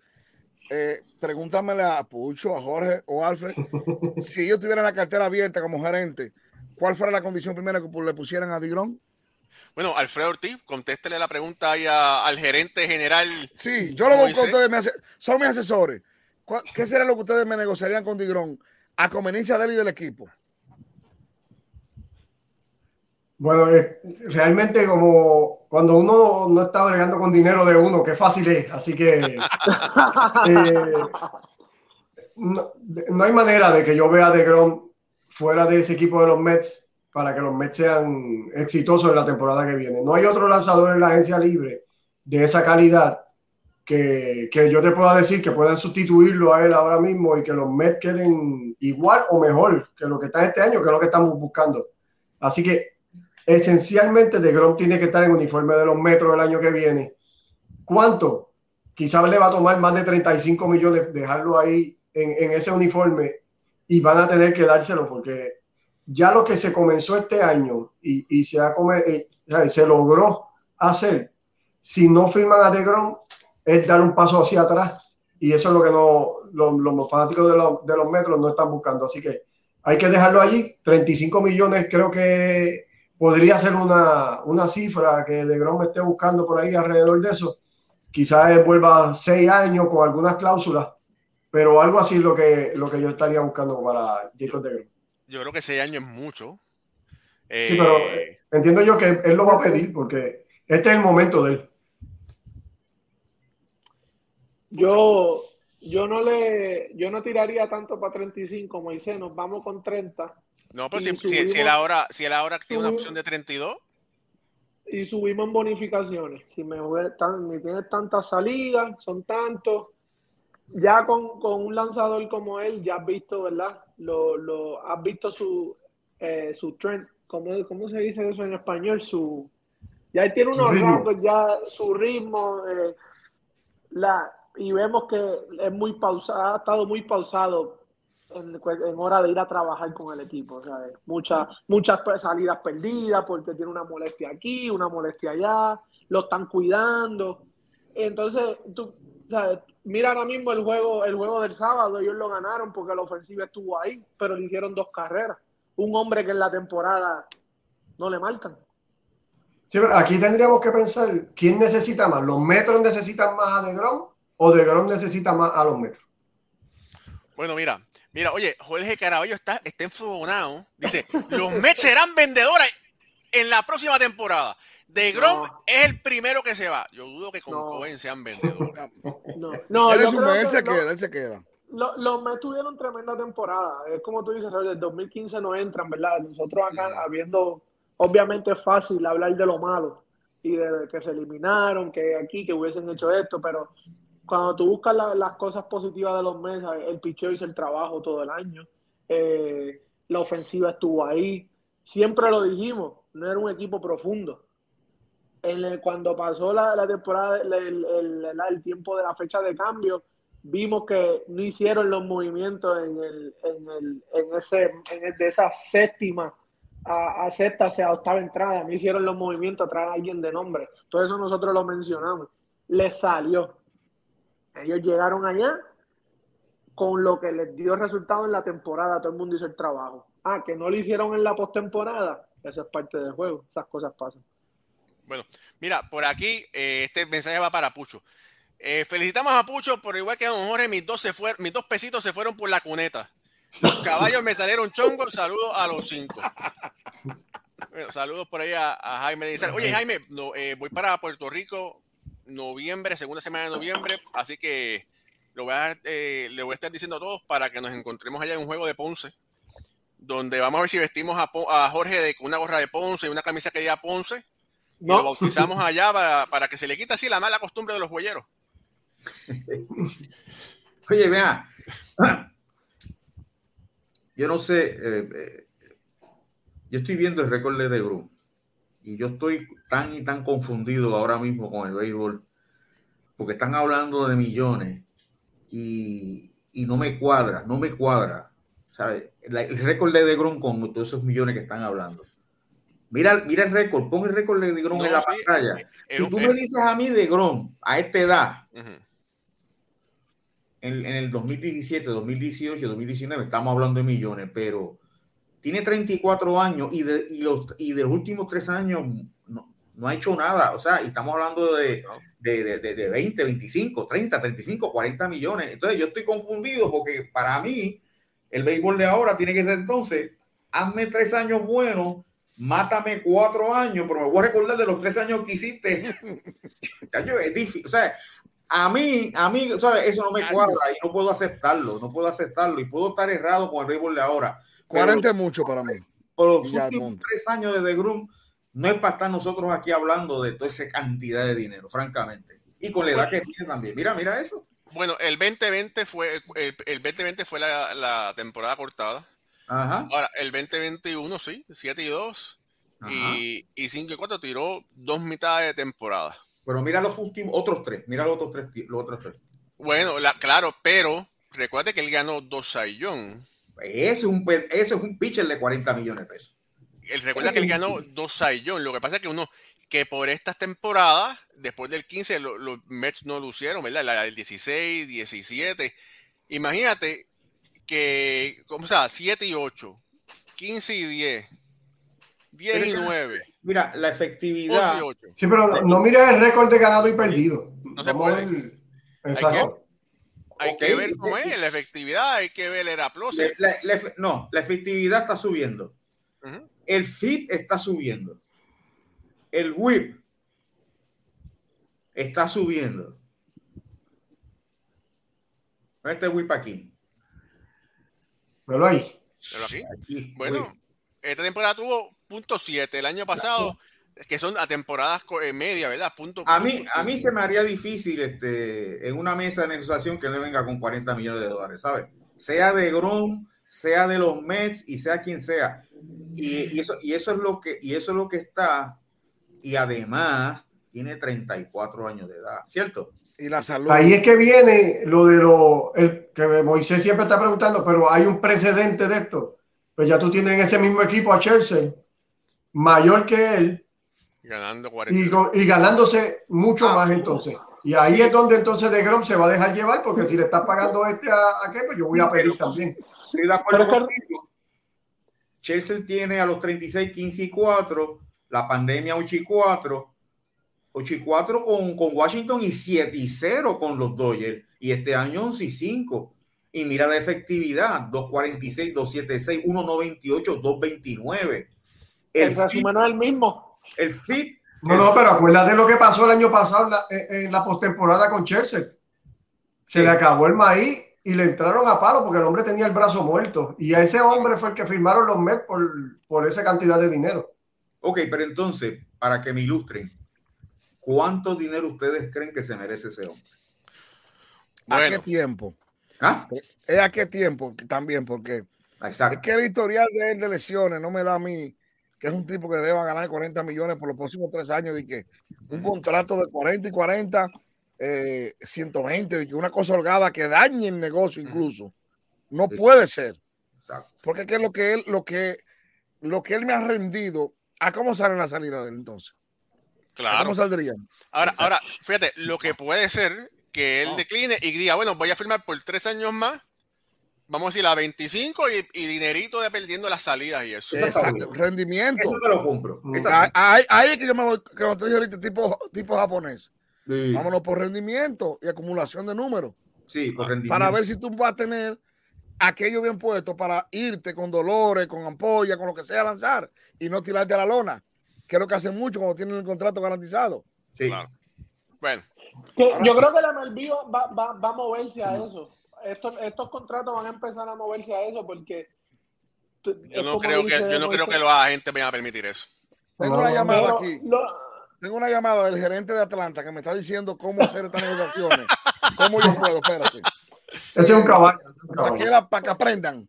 eh, pregúntamele a Pucho, a Jorge o a Alfred, <laughs> si ellos tuvieran la cartera abierta como gerente, ¿cuál fuera la condición primera que le pusieran a Digrón? Bueno, Alfredo Ortiz, contéstele la pregunta ahí a- al gerente general. Sí, yo lo busco, Moisés. ustedes me son mis asesores. ¿Cuál- ¿Qué sería lo que ustedes me negociarían con Digrón a conveniencia de él y del equipo? Bueno, eh, realmente como cuando uno no está bregando con dinero de uno, qué fácil es. Así que <laughs> eh, no, no hay manera de que yo vea de Grom fuera de ese equipo de los Mets para que los Mets sean exitosos en la temporada que viene. No hay otro lanzador en la agencia libre de esa calidad que, que yo te pueda decir que puedan sustituirlo a él ahora mismo y que los Mets queden igual o mejor que lo que está este año, que es lo que estamos buscando. Así que esencialmente de Grom tiene que estar en uniforme de los metros el año que viene. ¿Cuánto? Quizás le va a tomar más de 35 millones dejarlo ahí en, ese uniforme y van a tener que dárselo porque ya lo que se comenzó este año y, eh, se logró hacer, si no firman a DeGrom, es dar un paso hacia atrás y eso es lo que no, los, fanáticos de los metros no están buscando. Así que hay que dejarlo allí. 35 millones creo que podría ser una, una cifra que de Grom esté buscando por ahí alrededor de eso. Quizás vuelva seis años con algunas cláusulas, pero algo así es lo que, lo que yo estaría buscando para Jacob de Grom. Yo creo que ese año es mucho. Sí, pero Eh, entiendo yo que él lo va a pedir porque este es el momento de él. Yo, yo no le, yo no tiraría tanto para 35, Moisés, nos vamos con 30 no, pero si, si- si él subimos- ahora, si él ahora tiene una subimos- opción de 32, y subimos en bonificaciones. Si me, tan- me tienes tantas salidas, son tantos. Ya con, con un lanzador como él, ya has visto, ¿verdad? Lo, lo, has visto su, eh, su trend, ¿cómo, ¿cómo se dice eso en español? Su, ya él tiene unos rangos, ya su ritmo, eh, la, y vemos que es muy pausado, ha estado muy pausado en, en hora de ir a trabajar con el equipo. ¿sabes? Muchas, muchas salidas perdidas porque tiene una molestia aquí, una molestia allá, lo están cuidando. Entonces, tú, ¿sabes? mira ahora mismo el juego, el juego del sábado, ellos lo ganaron porque la ofensiva estuvo ahí, pero le hicieron dos carreras. Un hombre que en la temporada no le marcan. Sí, pero aquí tendríamos que pensar quién necesita más. ¿Los metros necesitan más a de Grom o de Grom necesita más a los metros? bueno, mira, mira, oye, Jorge Caraballo está, está enfogonado. Dice, los Mets serán vendedores en la próxima temporada. De Grom No. es el primero que se va. Yo dudo que con No. Cohen sean vendedores. No, no <laughs> él, creo él se no- queda, él se queda. Lo- los Mets tuvieron tremenda temporada. Es como tú dices, Raúl, del 2015 no entran, ¿verdad? Nosotros acá, habiendo, obviamente es fácil hablar de lo malo y de que se eliminaron, que aquí, que hubiesen hecho esto, pero cuando tú buscas la- las cosas positivas de los Mets, el picheo hizo el trabajo todo el año, eh, la ofensiva estuvo ahí, siempre lo dijimos, no era un equipo profundo. Cuando pasó la, temporada, el, tiempo de la fecha de cambio, vimos que no hicieron los movimientos en, el, en, el, en ese en de esa séptima a, a sexta, octava entrada, no hicieron los movimientos a traer a alguien de nombre. Todo eso nosotros lo mencionamos. Les salió. Ellos llegaron allá con lo que les dio resultado en la temporada, todo el mundo hizo el trabajo. Ah, que no lo hicieron en la postemporada, eso es parte del juego, esas cosas pasan. Bueno, mira, por aquí eh, este mensaje va para Pucho. Eh, felicitamos a Pucho, pero igual que a Don Jorge, mis dos, se fueron, mis dos pesitos se fueron por la cuneta. Los caballos me salieron chongos. Saludos a los cinco. Bueno, saludos por ahí a, a Jaime. Oye, Jaime, no, eh, voy para Puerto Rico noviembre, segunda semana de noviembre. Así que lo voy a, eh, le voy a estar diciendo a todos para que nos encontremos allá en un juego de Ponce. Donde vamos a ver si vestimos a, Jorge de, con una gorra de Ponce y una camisa que diga Ponce. Y lo No, bautizamos allá para, para que se le quite así la mala costumbre de los huelleros. <laughs> Oye, vea. Yo no sé. eh, eh, yo estoy viendo el récord de DeGrom y yo estoy tan y tan confundido ahora mismo con el béisbol porque están hablando de millones y, y no me cuadra, no me cuadra. ¿sabes? El récord de DeGrom con todos esos millones que están hablando. Mira, mira el récord, pon el récord de DeGrom No, en la sí, pantalla. Es Si un- tú me dices a mí DeGrom a esta edad, ujú. en, en el 2017, 2018, 2019, estamos hablando de millones, pero tiene 34 años y de, y los, y de los últimos tres años no, no ha hecho nada. O sea, y estamos hablando de, de, de, de- de 20, 25, 30, 35, 40 millones. Entonces yo estoy confundido porque para mí el béisbol de ahora tiene que ser entonces, hazme tres años buenos, mátame cuatro años, pero me voy a recordar de los tres años que hiciste. <laughs> Es difícil. O sea, a mí, a mí, ¿sabes? Eso no me cuadra y no puedo aceptarlo, no puedo aceptarlo y puedo estar errado con el béisbol de ahora. Pero 40 es mucho para mí. por los ya, últimos tres años de The Groom, no es para estar nosotros aquí hablando de toda esa cantidad de dinero, francamente. Y con la edad que tiene también. Mira, mira eso. Bueno, el 2020 fue, el, el 2020 fue la, la temporada cortada. Ajá. Ahora, el 2021, sí, 7 y 2. ajá. Y, y 5 y 4 tiró dos mitades de temporada. Pero mira los últimos, otros tres. Mira los otros tres. Los otros tres. Bueno, la, claro, pero recuerde que él ganó dos Sayón. Ese es un, es un pitcher de 40 millones de pesos. Él recuerda que él ganó dos Sayón. Lo que pasa es que uno, que por estas temporadas, después del 15, lo- los Mets no lucieron, ¿verdad? La del 16, 17. Imagínate que, ¿cómo se llama? 7 y 8, 15 y 10, 10 y Pero es que- 9, Mira, la 11 efectividad. y 8. Sí, pero no, no mires el récord de ganado y perdido. No se Vamos puede. Exacto. Hay que ver cómo es la efectividad, hay que ver el efe- no, la efectividad está subiendo. El fit está subiendo. El whip está subiendo. ¿Dónde está el whip aquí? Ahí. Pero aquí, Aquí. bueno, whip. esta temporada tuvo punto .7, el año pasado, que son a temporadas eh, media, ¿verdad? Punto, A mí, a mí se me haría difícil este, en una mesa de negociación que le venga con 40 millones de dólares, ¿sabes? Sea de Grom, sea de los Mets y sea quien sea. Y, y eso, y eso es lo que, y eso es lo que está, y además tiene 34 años de edad, ¿cierto? Y la salud. Ahí es que viene lo de lo el, que Moisés siempre está preguntando, pero hay un precedente de esto. Pues ya tú tienes en ese mismo equipo a Chelsea, mayor que él, ganando y, 40. go- y ganándose mucho Ah. más entonces. Y ahí es donde entonces de Grom se va a dejar llevar, porque si le estás pagando este a, a qué, pues yo voy a pedir también. Estoy de acuerdo Pero contigo. Chelsea tiene a los 36, 15 y 4, la pandemia 8 y 4, 8 y 4 con, con Washington y 7 y 0 con los Dodgers, y este año 11 y 5. Y mira la efectividad, 246, 276, 198, 229. el El no es el mismo. El fit, No, no, pero acuérdate lo que pasó el año pasado en la, en- la postemporada con Chelsea. Se Sí. le acabó el maíz y le entraron a palo porque el hombre tenía el brazo muerto. Y a ese hombre fue el que firmaron los Mets por, por esa cantidad de dinero. ok, pero entonces, para que me ilustren, ¿cuánto dinero ustedes creen que se merece ese hombre? ¿A qué tiempo? ¿Ah? ¿Es a qué tiempo también? Porque es que el historial de él de lesiones no me da a mí que es un tipo que deba ganar 40 millones por los próximos tres años y que un contrato de 40 y 40, eh, 120, de que una cosa holgada que dañe el negocio incluso. No puede ser. Porque es lo que él, lo que, lo que él me ha rendido, ¿a cómo sale la salida de él entonces? ¿A claro. ¿Cómo saldría? Ahora, Exacto. ahora, fíjate, lo que puede ser que él No. decline y diga, bueno, voy a firmar por tres años más, vamos a decir a 25 y, y dinerito dependiendo de las salidas y eso. Exacto, rendimiento. Eso te lo compro. Mm. Ah. Ahí, ahí es que yo me voy, que no te dije ahorita, tipo, tipo japonés. Sí. Vámonos por rendimiento y acumulación de números. Sí, por rendimiento. Para ver si tú vas a tener aquello bien puesto para irte con dolores, con ampolla, con lo que sea a lanzar y no tirarte a la lona, que es lo que hacen mucho cuando tienen el contrato garantizado. Sí. Claro. Bueno, Que yo creo que la MLB va, va, va a moverse a eso. Estos, estos contratos van a empezar a moverse a eso porque tú- yo no creo que, yo no creo que los agentes vayan a permitir eso. Tengo No, una llamada pero aquí. lo- Tengo una llamada del gerente de Atlanta que me está diciendo cómo hacer estas negociaciones. ¿Cómo yo puedo? Espérate. Ese es un caballo. Para que, caballo. la- para que aprendan.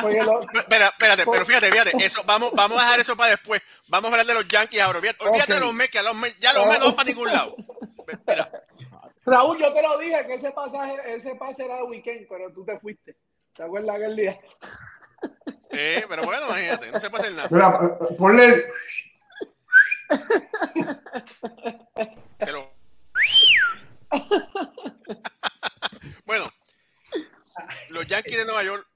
lo- Espera, espérate, pero fíjate, fíjate, eso, vamos, vamos a dejar eso para después. Vamos a hablar de los Yankees ahora. Olvídate, de los Mets, que a los Mets- ya los Mets no van para ningún lado. Espera, Raúl, yo te lo dije que ese pasaje, ese pase era de weekend, pero tú te fuiste. ¿Te acuerdas aquel día? eh, pero bueno, imagínate, no se hacer nada. Eh, ponle el- lo- bueno, los Yankees de Nueva York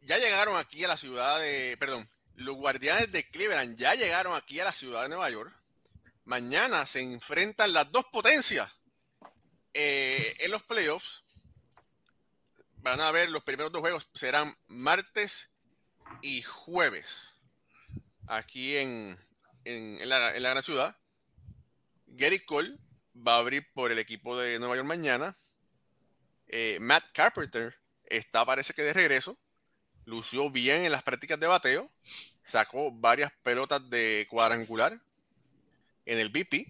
ya llegaron aquí a la ciudad de, perdón, los Guardianes de Cleveland ya llegaron aquí a la ciudad de Nueva York. Mañana se enfrentan las dos potencias eh, en los playoffs. Van a ver los primeros dos juegos serán martes y jueves aquí en, en- la gran ciudad. Gary Cole va a abrir por el equipo de Nueva York mañana. Eh, Matt Carpenter está, parece que de regreso. Lució bien en las prácticas de bateo. Sacó varias pelotas de cuadrangular en el BP.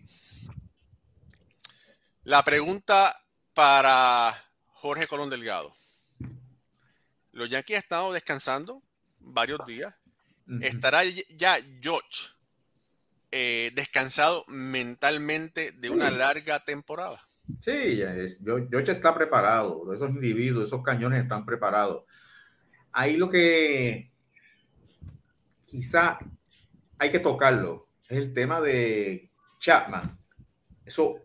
La pregunta para Jorge Colón Delgado. Los Yankees han estado descansando varios días. ¿Estará ya George eh, descansado mentalmente de una larga temporada? Sí, ya es, Yo- George está preparado, esos individuos, esos cañones están preparados. Ahí lo que quizá hay que tocarlo es el tema de Chapman. Eso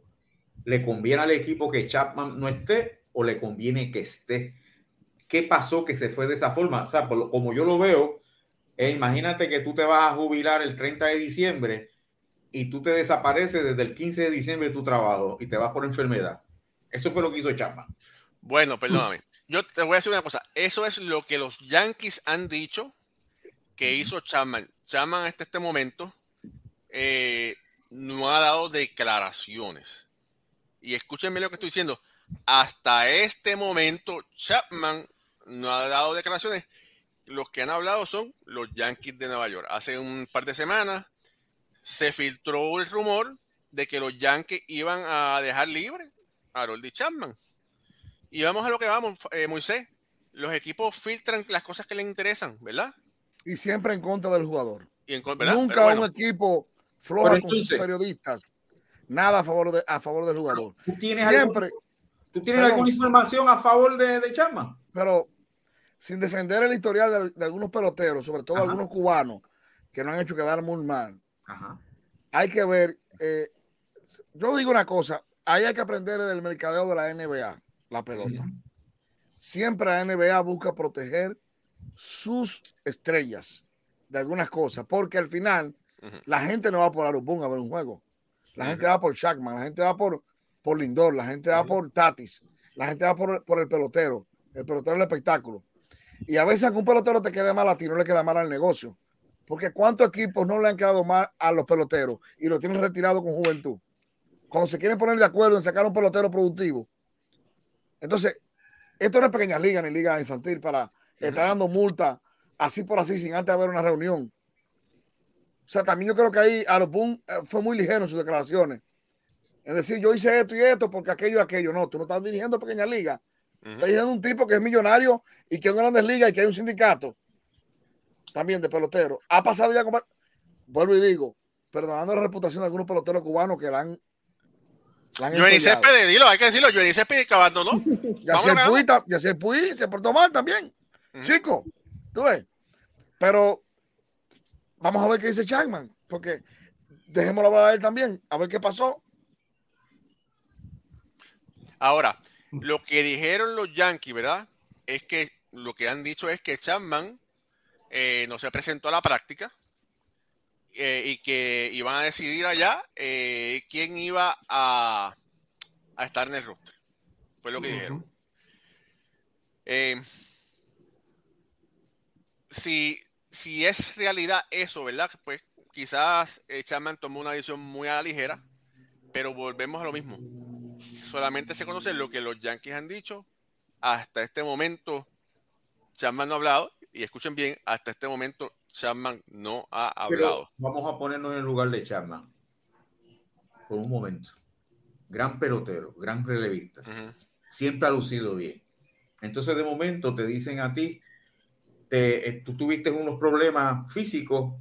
le conviene al equipo que Chapman no esté o le conviene que esté. ¿Qué pasó que se fue de esa forma? O sea, por como yo lo veo, eh, imagínate que tú te vas a jubilar el 30 de diciembre y tú te desapareces desde el 15 de diciembre de tu trabajo y te vas por enfermedad. Eso fue lo que hizo Chapman. Bueno, perdóname. Yo te voy a decir una cosa. Eso es lo que los Yankees han dicho que hizo Chapman. Chapman hasta este momento eh, no ha dado declaraciones. Y escúchenme lo que estoy diciendo. Hasta este momento, Chapman no ha dado declaraciones. Los que han hablado son los Yankees de Nueva York. Hace un par de semanas se filtró el rumor de que los Yankees iban a dejar libre a Harold Chapman. Y vamos a lo que vamos, eh, Moisés. Los equipos filtran las cosas que les interesan, ¿verdad? Y siempre en contra del jugador. Y en, ¿verdad? Nunca bueno, un equipo Pero con sus periodistas. Nada a favor, de, a favor del jugador. ¿Tú tienes, Siempre, algún- ¿tú tienes Perdón. alguna información a favor de, de Chapman? pero sin defender el historial de, de algunos peloteros, sobre todo Ajá. algunos cubanos, que no han hecho quedar muy mal. Ajá. hay que ver. eh, yo digo una cosa: ahí hay que aprender del mercadeo de la NBA, la pelota. Siempre la NBA busca proteger sus estrellas de algunas cosas, porque al final la gente no va por Arubun a ver un juego. La gente va por Shackman, la gente va por, por Lindor, la gente va por Tatis, la gente va por, por el pelotero, el pelotero del espectáculo. Y a veces, aunque un pelotero te quede mal a ti, no le queda mal al negocio. Porque ¿cuántos equipos no le han quedado mal a los peloteros y lo tienen retirado con juventud? Cuando se quieren poner de acuerdo en sacar un pelotero productivo. Entonces, esto no es pequeña liga ni liga infantil para estar dando multa así por así sin antes haber una reunión. O sea, también yo creo que ahí Arupun eh, fue muy ligero en sus declaraciones. Es decir, yo hice esto y esto porque aquello y aquello. No, tú no estás dirigiendo pequeña liga. Estás dirigiendo un tipo que es millonario y que es una grandes ligas y que hay un sindicato también de pelotero. Ha pasado ya como. Vuelvo y digo, perdonando la reputación de algunos peloteros cubanos que la han. Johnny. Céspedes, dilo, hay que decirlo. Johnny Céspedes que abandonó. <laughs> Ya se Puy, ya se Puy se portó mal también. Ujú. Chico, tú ves. Pero vamos a ver qué dice Chapman, porque dejémoslo hablar a él también, a ver qué pasó. Ahora, lo que dijeron los Yankees, ¿verdad? Es que lo que han dicho es que Chapman eh, no se presentó a la práctica eh, y que iban a decidir allá eh, quién iba a, a estar en el roster. Fue lo que dijeron. Eh, si, si es realidad eso, ¿verdad? Pues quizás eh, Chapman tomó una decisión muy a la ligera, pero volvemos a lo mismo. Solamente se conoce lo que los Yankees han dicho. Hasta este momento, Chapman no ha hablado. Y escuchen bien, hasta este momento, Chapman no ha hablado. vamos a ponernos en el lugar de Chapman. Por un momento. Gran pelotero, gran relevista. Siempre ha lucido bien. Entonces, de momento, te dicen a ti, te, eh, tú tuviste unos problemas físicos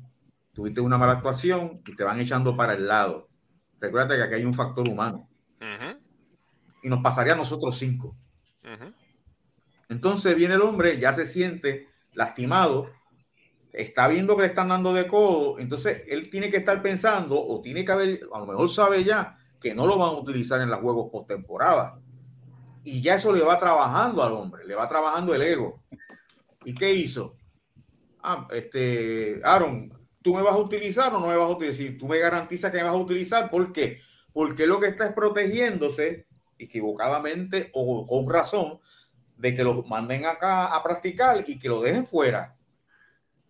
tuviste una mala actuación y te van echando para el lado. Recuerda que aquí hay un factor humano. Y nos pasaría a nosotros cinco. Entonces viene el hombre, ya se siente lastimado, está viendo que le están dando de codo, entonces él tiene que estar pensando o tiene que haber, a lo mejor sabe ya que no lo van a utilizar en los juegos postemporada. Y ya eso le va trabajando al hombre, le va trabajando el ego. ¿Y qué hizo? Ah, este, Aaron, tú me vas a utilizar o no me vas a utilizar. Tú me garantizas que me vas a utilizar, ¿por qué? Porque lo que está es protegiéndose equivocadamente o con razón de que lo manden acá a practicar y que lo dejen fuera.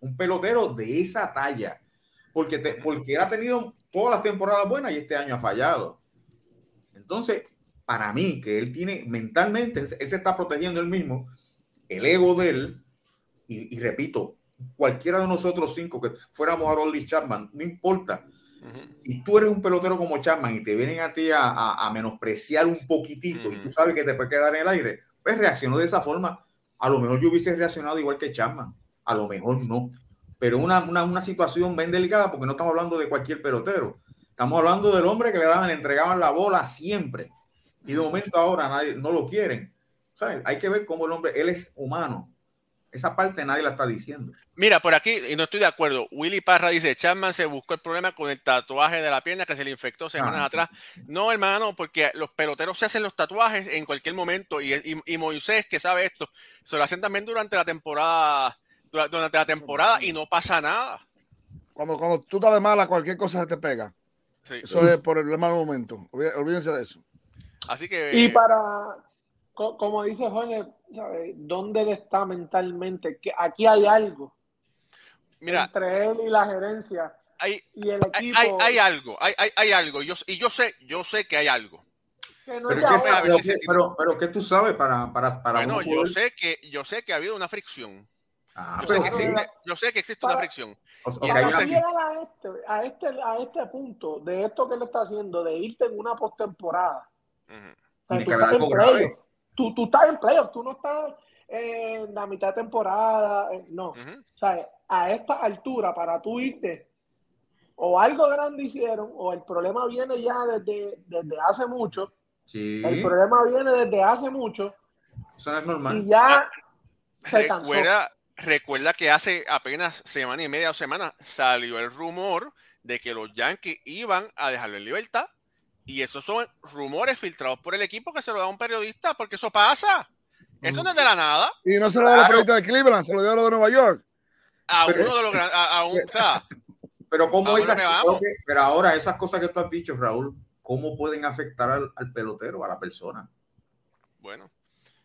Un pelotero de esa talla. Porque, te, porque ha tenido todas las temporadas buenas y este año ha fallado. Entonces, para mí, que él tiene mentalmente, él se está protegiendo él mismo, el ego de él, y, y repito, cualquiera de nosotros cinco que fuéramos a Rolly Chapman, no importa. Si tú eres un pelotero como Chapman y te vienen a ti a, menospreciar un poquitito y tú sabes que te puede quedar en el aire, pues reaccionó de esa forma. A lo mejor yo hubiese reaccionado igual que Chapman, a lo mejor no. Pero una, una, una situación bien delicada porque no estamos hablando de cualquier pelotero. Estamos hablando del hombre que le daban, le entregaban la bola siempre. Y de momento ahora nadie, no lo quieren. ¿Sabes? Hay que ver cómo el hombre, él es humano esa parte nadie la está diciendo. Mira, por aquí, y no estoy de acuerdo. Willy Parra dice: Chapman se buscó el problema con el tatuaje de la pierna que se le infectó semanas ah, atrás. No, hermano, porque los peloteros se hacen los tatuajes en cualquier momento. Y, y, Moisés, que sabe esto, se lo hacen también durante la temporada. Durante la temporada y no pasa nada. Cuando, cuando tú estás de mala, cualquier cosa se te pega. Eso es por el mal momento. Olvídense de eso. Así que. Y para, como dice Jorge, ¿dónde él está mentalmente? Que aquí hay algo. Mira, entre él y la gerencia. Hay, y el equipo. Hay, hay, algo, hay, hay, algo. Yo, y yo sé, yo sé que hay algo. pero, pero, ¿qué tú sabes para, para, para bueno, yo sé que yo sé que ha habido una fricción. Ah, yo, sé que existe, yo, sé que existe, una fricción. y para llegar a este, a este, a este punto de esto que él está haciendo, de irte en una postemporada. Uh tú, tú estás en playoff, tú no estás en la mitad de temporada, eh, no. O sea, a esta altura, para tú irte, o algo grande hicieron, o el problema viene ya desde, desde hace mucho. Sí. El problema viene desde hace mucho. Eso es normal. Y ya ah, se recuerda, recuerda que hace apenas semana y media o semana salió el rumor de que los Yankees iban a dejarlo en libertad y esos son rumores filtrados por el equipo que se lo da a un periodista, porque eso pasa. Eso no es de la nada. Y no se lo da a los periodistas de Cleveland, se lo dio a los de Nueva York. A uno de los grandes. A, un, <laughs> pero cómo esas, pero ahora esas cosas que tú has dicho, Raúl, ¿cómo pueden afectar al, pelotero, a la persona? Bueno,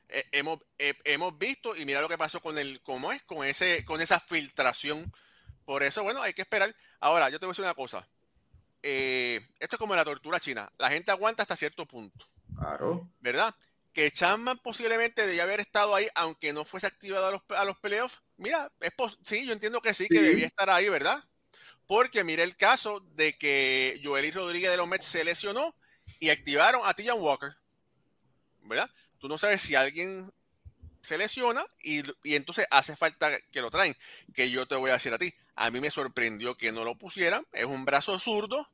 eh, hemos, eh, hemos visto y mira lo que pasó con el, cómo es, con ese, con esa filtración. Por eso, bueno, hay que esperar. Ahora, yo te voy a decir una cosa. Eh, esto es como la tortura china. La gente aguanta hasta cierto punto. Claro. ¿Verdad? Que Chapman posiblemente debía haber estado ahí, aunque no fuese activado a los, a los playoffs. Mira, es sí, yo entiendo que sí, que debía estar ahí, ¿verdad? Porque mire el caso de que Joely Rodríguez de los Mets se lesionó y activaron a Tijan Walker. ¿Verdad? Tú no sabes si alguien se lesiona y, y, entonces hace falta que lo traen. Que yo te voy a decir a ti, a mí me sorprendió que no lo pusieran. Es un brazo zurdo.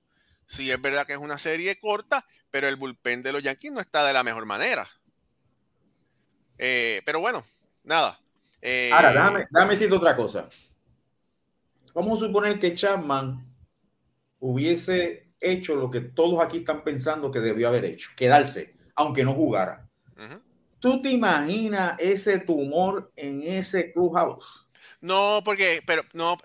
Sí es verdad que es una serie corta, pero el bullpen de los Yankees no está de la mejor manera. Eh, pero bueno, nada. Eh, Ahora, déjame, déjame decirte otra cosa. Vamos a suponer que Chapman hubiese hecho lo que todos aquí están pensando que debió haber hecho, quedarse, aunque no jugara. ¿Tú te imaginas ese tumor en ese clubhouse? No, porque, pero no,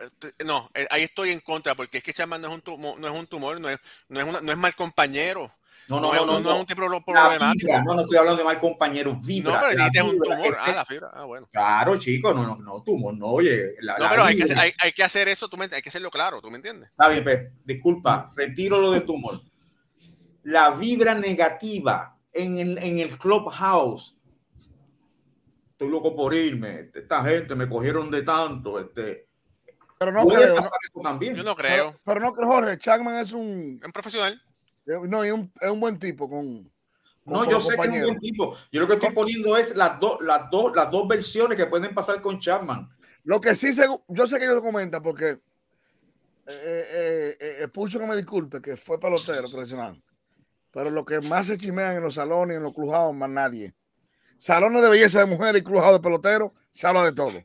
no, eh, ahí estoy en contra, porque es que Chapman no es un tumor, no es un tumor, no es, no es, no es mal compañero. No, no, no, no, no es un tipo problemático. no, no estoy hablando de mal compañero, No, vibra. pero la dijiste un tumor. es- Ah, la fibra. Ah, bueno. Claro, chico, no, no, no, tumor, no, oye. La, No, pero hay que hacer eso, tú me, hay que hacerlo claro, ¿tú me entiendes? Está bien, Pep, disculpa, retiro lo de tumor. La vibra negativa en el, en el clubhouse. Estoy loco por irme. Esta gente me cogieron de tanto. Este, Pero no creo. también. Yo no Pero, creo. pero no creo, Jorge. Chapman es un. Es un profesional. No, y un, es un buen tipo con. No, yo sé que es un buen tipo. Yo lo que estoy poniendo es las dos, las dos, las dos versiones que pueden pasar con Chapman. Lo que sí, segu- yo sé que ellos lo comentan porque eh, eh, eh, eh, Pucho que me disculpe, que fue pelotero profesional. Pero lo que más se chimean en los salones y en los clujados, más nadie. Salones de belleza de mujeres y clujados de pelotero, se habla de todo.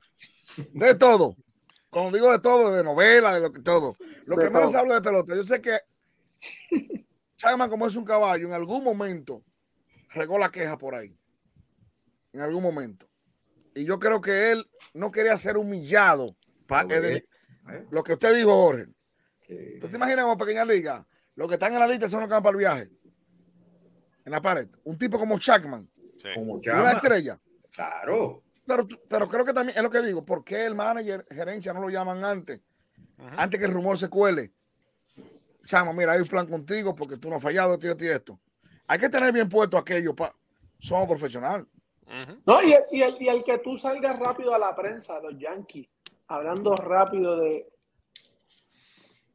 De todo. Cuando digo de todo, de novela, de lo que todo. Lo De que menos se habla de pelota. Yo sé que Chapman, como es un caballo, en algún momento regó la queja por ahí. En algún momento. Y yo creo que él no quería ser humillado. pa- Lo eh. ¿eh? lo que usted dijo, Jorge. Que- ¿Tú te imaginas como pequeña liga? Los que están en la lista son los que van para el viaje. En la pared. Un tipo como Chapman, Sí. Como una estrella. Claro. Pero, pero creo que también es lo que digo. ¿Por qué el manager, gerencia no lo llaman antes? Antes que el rumor se cuele. Chama, mira, hay un plan contigo porque tú no has fallado, tío, tío, esto. Hay que tener bien puesto aquello. Pa. Somos profesionales. No, y el, y, el, y el que tú salgas rápido a la prensa, los Yankees, hablando rápido de.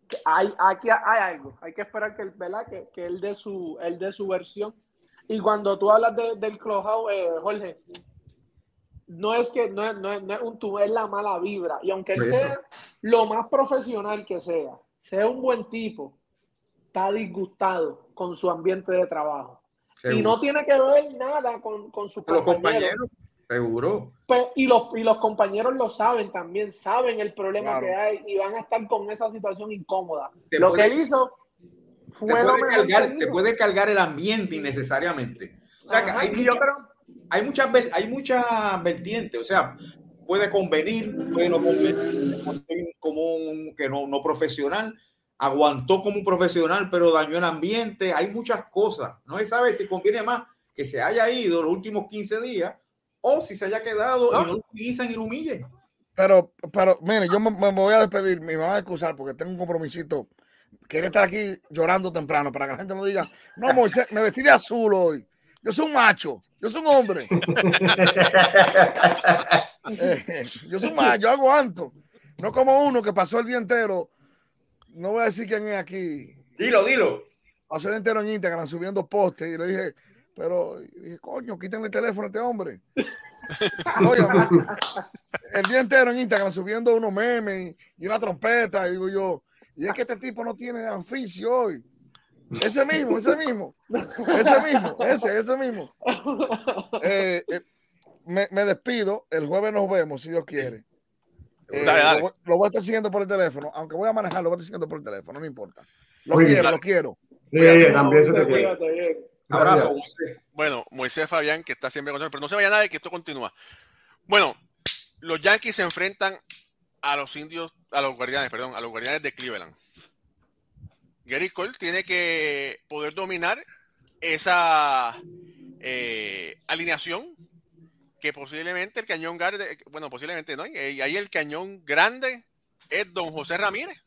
que Hay, aquí hay algo, hay que esperar que, él, ¿verdad? que, que él dé su, él dé su versión. Y cuando tú hablas de- del clubhouse, eh, Jorge, no es que no es, no es, no es un tubo, es la mala vibra. Y aunque él Eso. sea lo más profesional que sea, sea un buen tipo, está disgustado con su ambiente de trabajo. Y no tiene que ver nada con, con sus compañeros. compañeros. Seguro. Pues, y, los, y los compañeros lo saben también, saben el problema Claro. que hay y van a estar con esa situación incómoda. Te lo puede- que él hizo Te puede, cargar, te puede cargar el ambiente innecesariamente. O sea, que hay, yo mucha- creo, hay muchas hay muchas vertientes. O sea, puede convenir, puede no convenir, como un que no, no profesional, aguantó como un profesional, pero dañó el ambiente. Hay muchas cosas. No se sabe si conviene más que se haya ido los últimos 15 días o si se haya quedado No. y no lo utilizan y lo humillen. Pero, pero, mire, yo me, me voy a despedir, me van a excusar porque tengo un compromisito. Quería estar aquí llorando temprano para que la gente no diga, no, Moisés, me vestí de azul hoy. Yo soy un macho, yo soy un hombre. <laughs> Eh, yo soy un macho, yo aguanto. No como uno que pasó el día entero, no voy a decir quién es aquí, Dilo, dilo. pasó el día entero en Instagram subiendo postes y le dije, pero, dije, coño, quítenle el teléfono a este hombre. <laughs> Oye, el día entero en Instagram subiendo unos memes y, y una trompeta, y digo yo, y es que este tipo no tiene anficio hoy. Ese <laughs> mismo, ese mismo, ese mismo, ese, ese mismo. <laughs> Eh, eh, me, me despido, el jueves nos vemos, si Dios quiere. Eh, Dale, dale. Lo, voy- lo voy a estar siguiendo por el teléfono, aunque voy a manejar, lo voy a estar siguiendo por el teléfono, no importa. Lo Muy bien. quiero, lo quiero. Sí, también se te quiere. Cuídate bien. Abrazo. Bueno, Moisés Fabián, que está siempre con nosotros, pero no se vaya nadie, que esto continúa. Bueno, los Yankees se enfrentan a los indios, a los guardianes, perdón, a los guardianes de Cleveland. Gary Cole tiene que poder dominar esa eh, alineación que posiblemente el cañón grande, bueno, posiblemente no, y ahí el cañón grande es don José Ramírez,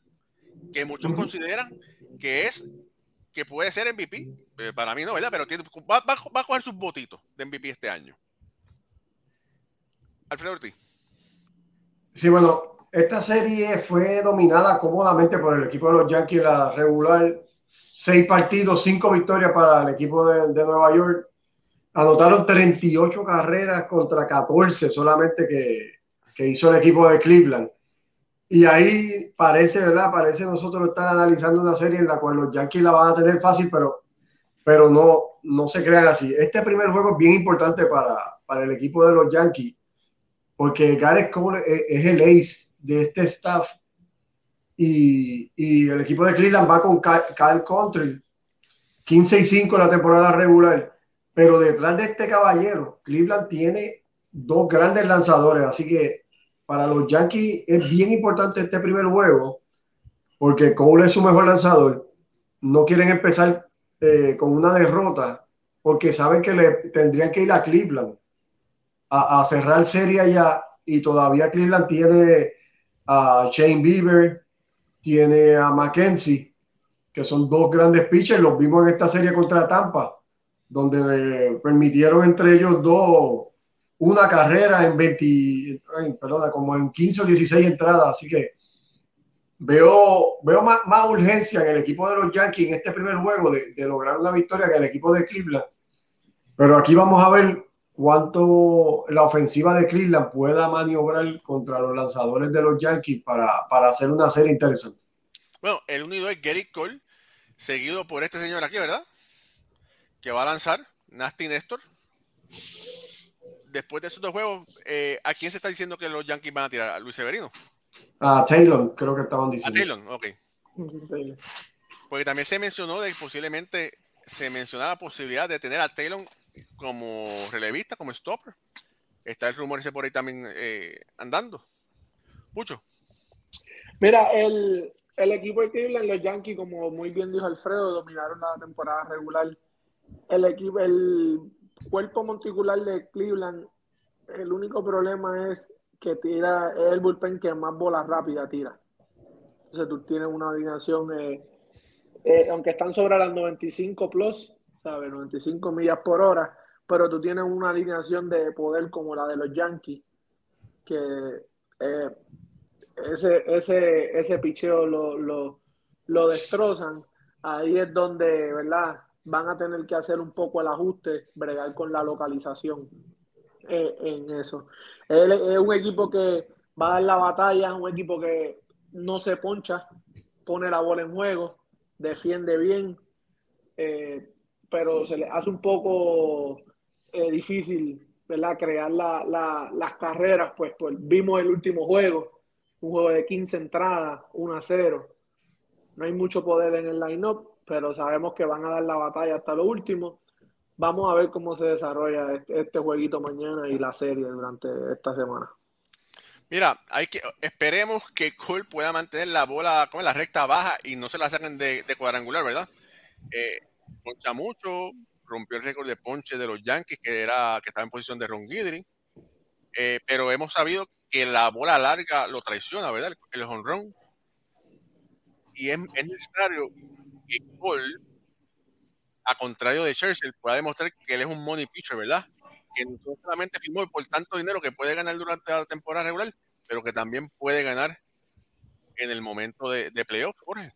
que muchos consideran que es que puede ser MVP. Eh, para mí no, ¿verdad? Pero tiene- va, va- va a coger sus votitos de MVP este año. Alfredo Ortiz. Sí, bueno, esta serie fue dominada cómodamente por el equipo de los Yankees la regular. Seis partidos, cinco victorias para el equipo de, de Nueva York. Anotaron 38 carreras contra 14 solamente que, que hizo el equipo de Cleveland. Y ahí parece, ¿verdad? Parece nosotros estar analizando una serie en la cual los Yankees la van a tener fácil, pero, pero no, no se crean así. Este primer juego es bien importante para, para el equipo de los Yankees porque Gareth Cole es, es el ace de este staff. Y, el equipo de Cleveland va con Kyle, Country 15 y 5 en la temporada regular. Pero detrás de este caballero Cleveland tiene dos grandes lanzadores. Así que para los Yankees es bien importante este primer juego porque Cole es su mejor lanzador. No quieren empezar eh, con una derrota porque saben que le tendrían que ir a Cleveland a, a cerrar serie allá y todavía Cleveland tiene a Shane Bieber, tiene a Mackenzie, que son dos grandes pitchers, los vimos en esta serie contra Tampa, donde permitieron entre ellos dos una carrera en 20, perdona, como en 15 o 16 entradas, así que veo, veo más, más, urgencia en el equipo de los Yankees en este primer juego de, de lograr una victoria que el equipo de Cleveland. Pero aquí vamos a ver cuánto la ofensiva de Cleveland pueda maniobrar contra los lanzadores de los Yankees para, para hacer una serie interesante. Bueno, el unido es Gary Cole, seguido por este señor aquí, ¿verdad? Que va a lanzar, Nasty Néstor. Después de esos dos juegos, eh, ¿a quién se está diciendo que los Yankees van a tirar? ¿A Luis Severino? A Taylor, creo que estaban diciendo. A Taylor, ok. Porque también se mencionó de que posiblemente se menciona la posibilidad de tener a Taylor como relevista, como stopper. Está el rumor ese por ahí también eh, andando. Mucho. Mira, el, el equipo de Cleveland, los Yankees, como muy bien dijo Alfredo, dominaron la temporada regular. El equipo, el cuerpo monticular de Cleveland, el único problema es que tira, es el bullpen que más bolas rápidas tira. Entonces tú tienes una alineación, eh, eh, aunque están sobre las 95 plus, ¿sabes? 95 millas por hora, pero tú tienes una alineación de poder como la de los Yankees, que eh, ese, ese, ese picheo lo, lo, lo, destrozan. Ahí es donde, ¿verdad? Van a tener que hacer un poco el ajuste, bregar con la localización eh, en eso. Es un equipo que va a dar la batalla, un equipo que no se poncha, pone la bola en juego, defiende bien. Eh, pero se le hace un poco eh, difícil, ¿verdad? Crear la, la, las carreras, pues, pues vimos el último juego, un juego de 15 entradas, 1 a 0. No hay mucho poder en el line-up, pero sabemos que van a dar la batalla hasta lo último. Vamos a ver cómo se desarrolla este, este jueguito mañana y la serie durante esta semana. Mira, hay que esperemos que Cole pueda mantener la bola con la recta baja y no se la saquen de, de cuadrangular, ¿verdad? Eh, poncha mucho, rompió el récord de ponche de los Yankees, que era que estaba en posición de Ron Guidry. Eh, pero hemos sabido que la bola larga lo traiciona, ¿verdad? El, honrón. Y es, es, necesario que Cole, a contrario de Churchill, pueda demostrar que él es un money pitcher, ¿verdad? Que no solamente firmó por tanto dinero que puede ganar durante la temporada regular, pero que también puede ganar en el momento de, de playoff, Jorge.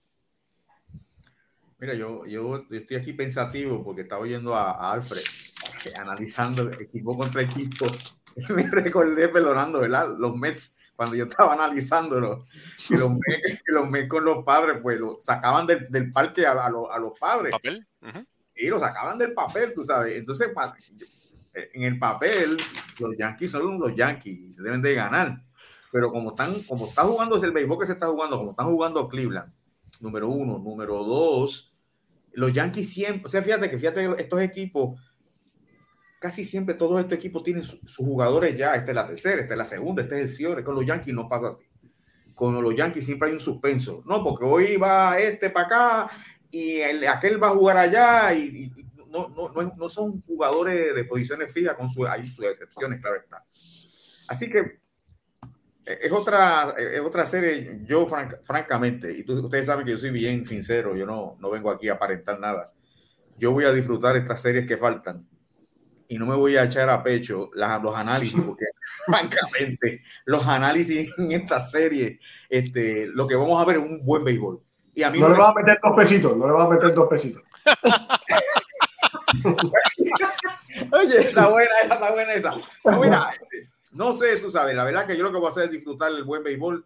Mira, yo, yo estoy aquí pensativo porque estaba oyendo a, a Alfred analizando equipo contra equipo. <laughs> Me recordé, perdonando, ¿verdad? Los Mets, cuando yo estaba analizándolo, que los <laughs> Mets, que los Mets con los padres, pues lo sacaban del, del parque a, a, los, a, los padres. ¿Papel? Uh -huh. Y lo sacaban del papel, tú sabes. Entonces, en el papel, los Yankees son los Yankees, deben de ganar. Pero como están, como está jugando el béisbol que se está jugando, como están jugando Cleveland, número uno. Número dos, los Yankees siempre, o sea, fíjate que fíjate estos equipos, casi siempre todos estos equipos tienen sus su jugadores ya, esta es la tercera, esta es la segunda, este es el cierre, con los Yankees no pasa así. Con los Yankees siempre hay un suspenso, no, porque hoy va este para acá y el, aquel va a jugar allá y, y no, no, no, no, son jugadores de posiciones fijas con su, hay sus excepciones, claro está. Así que es otra, es otra serie, yo franc, francamente, y tú, ustedes saben que yo soy bien sincero, yo no, no vengo aquí a aparentar nada. Yo voy a disfrutar estas series que faltan y no me voy a echar a pecho las, los análisis, <laughs> porque francamente los análisis en esta serie, este, lo que vamos a ver es un buen béisbol. Y a mí no, no le vas a meter dos pesitos, no le vas a meter dos pesitos. <laughs> Oye, está buena esa, está buena esa. No, mira, no sé, tú sabes, la verdad que yo lo que voy a hacer es disfrutar el buen béisbol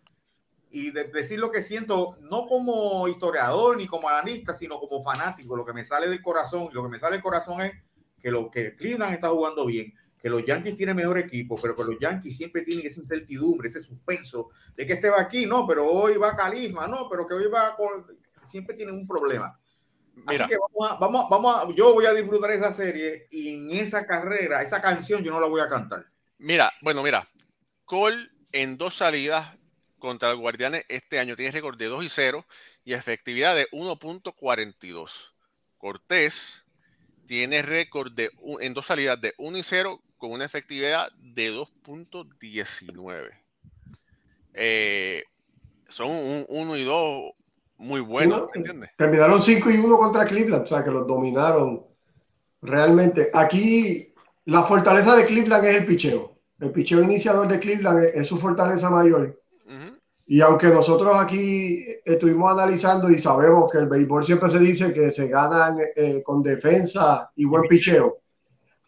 y de decir lo que siento, no como historiador ni como analista, sino como fanático. Lo que me sale del corazón, y lo que me sale del corazón es que lo que Cleveland está jugando bien, que los Yankees tienen mejor equipo, pero que los Yankees siempre tienen esa incertidumbre, ese suspenso de que este va aquí, no, pero hoy va Calisma, no, pero que hoy va con... Siempre tienen un problema. Mira. Así que vamos a, vamos, vamos a, yo voy a disfrutar esa serie y en esa carrera, esa canción yo no la voy a cantar. Mira, bueno, mira, Cole en dos salidas contra los Guardianes este año tiene récord de 2 y 0 y efectividad de 1.42. Cortés tiene récord de un- en dos salidas de 1 y 0 con una efectividad de 2.19. Eh, son un 1 y 2 muy buenos, ¿no? ¿me entiendes? Terminaron 5 y 1 contra Cleveland, o sea que los dominaron realmente. Aquí la fortaleza de Cleveland es el picheo. El picheo iniciador de Cleveland es, es su fortaleza mayor. Y aunque nosotros aquí estuvimos analizando y sabemos que el béisbol siempre se dice que se ganan eh, con defensa y buen picheo,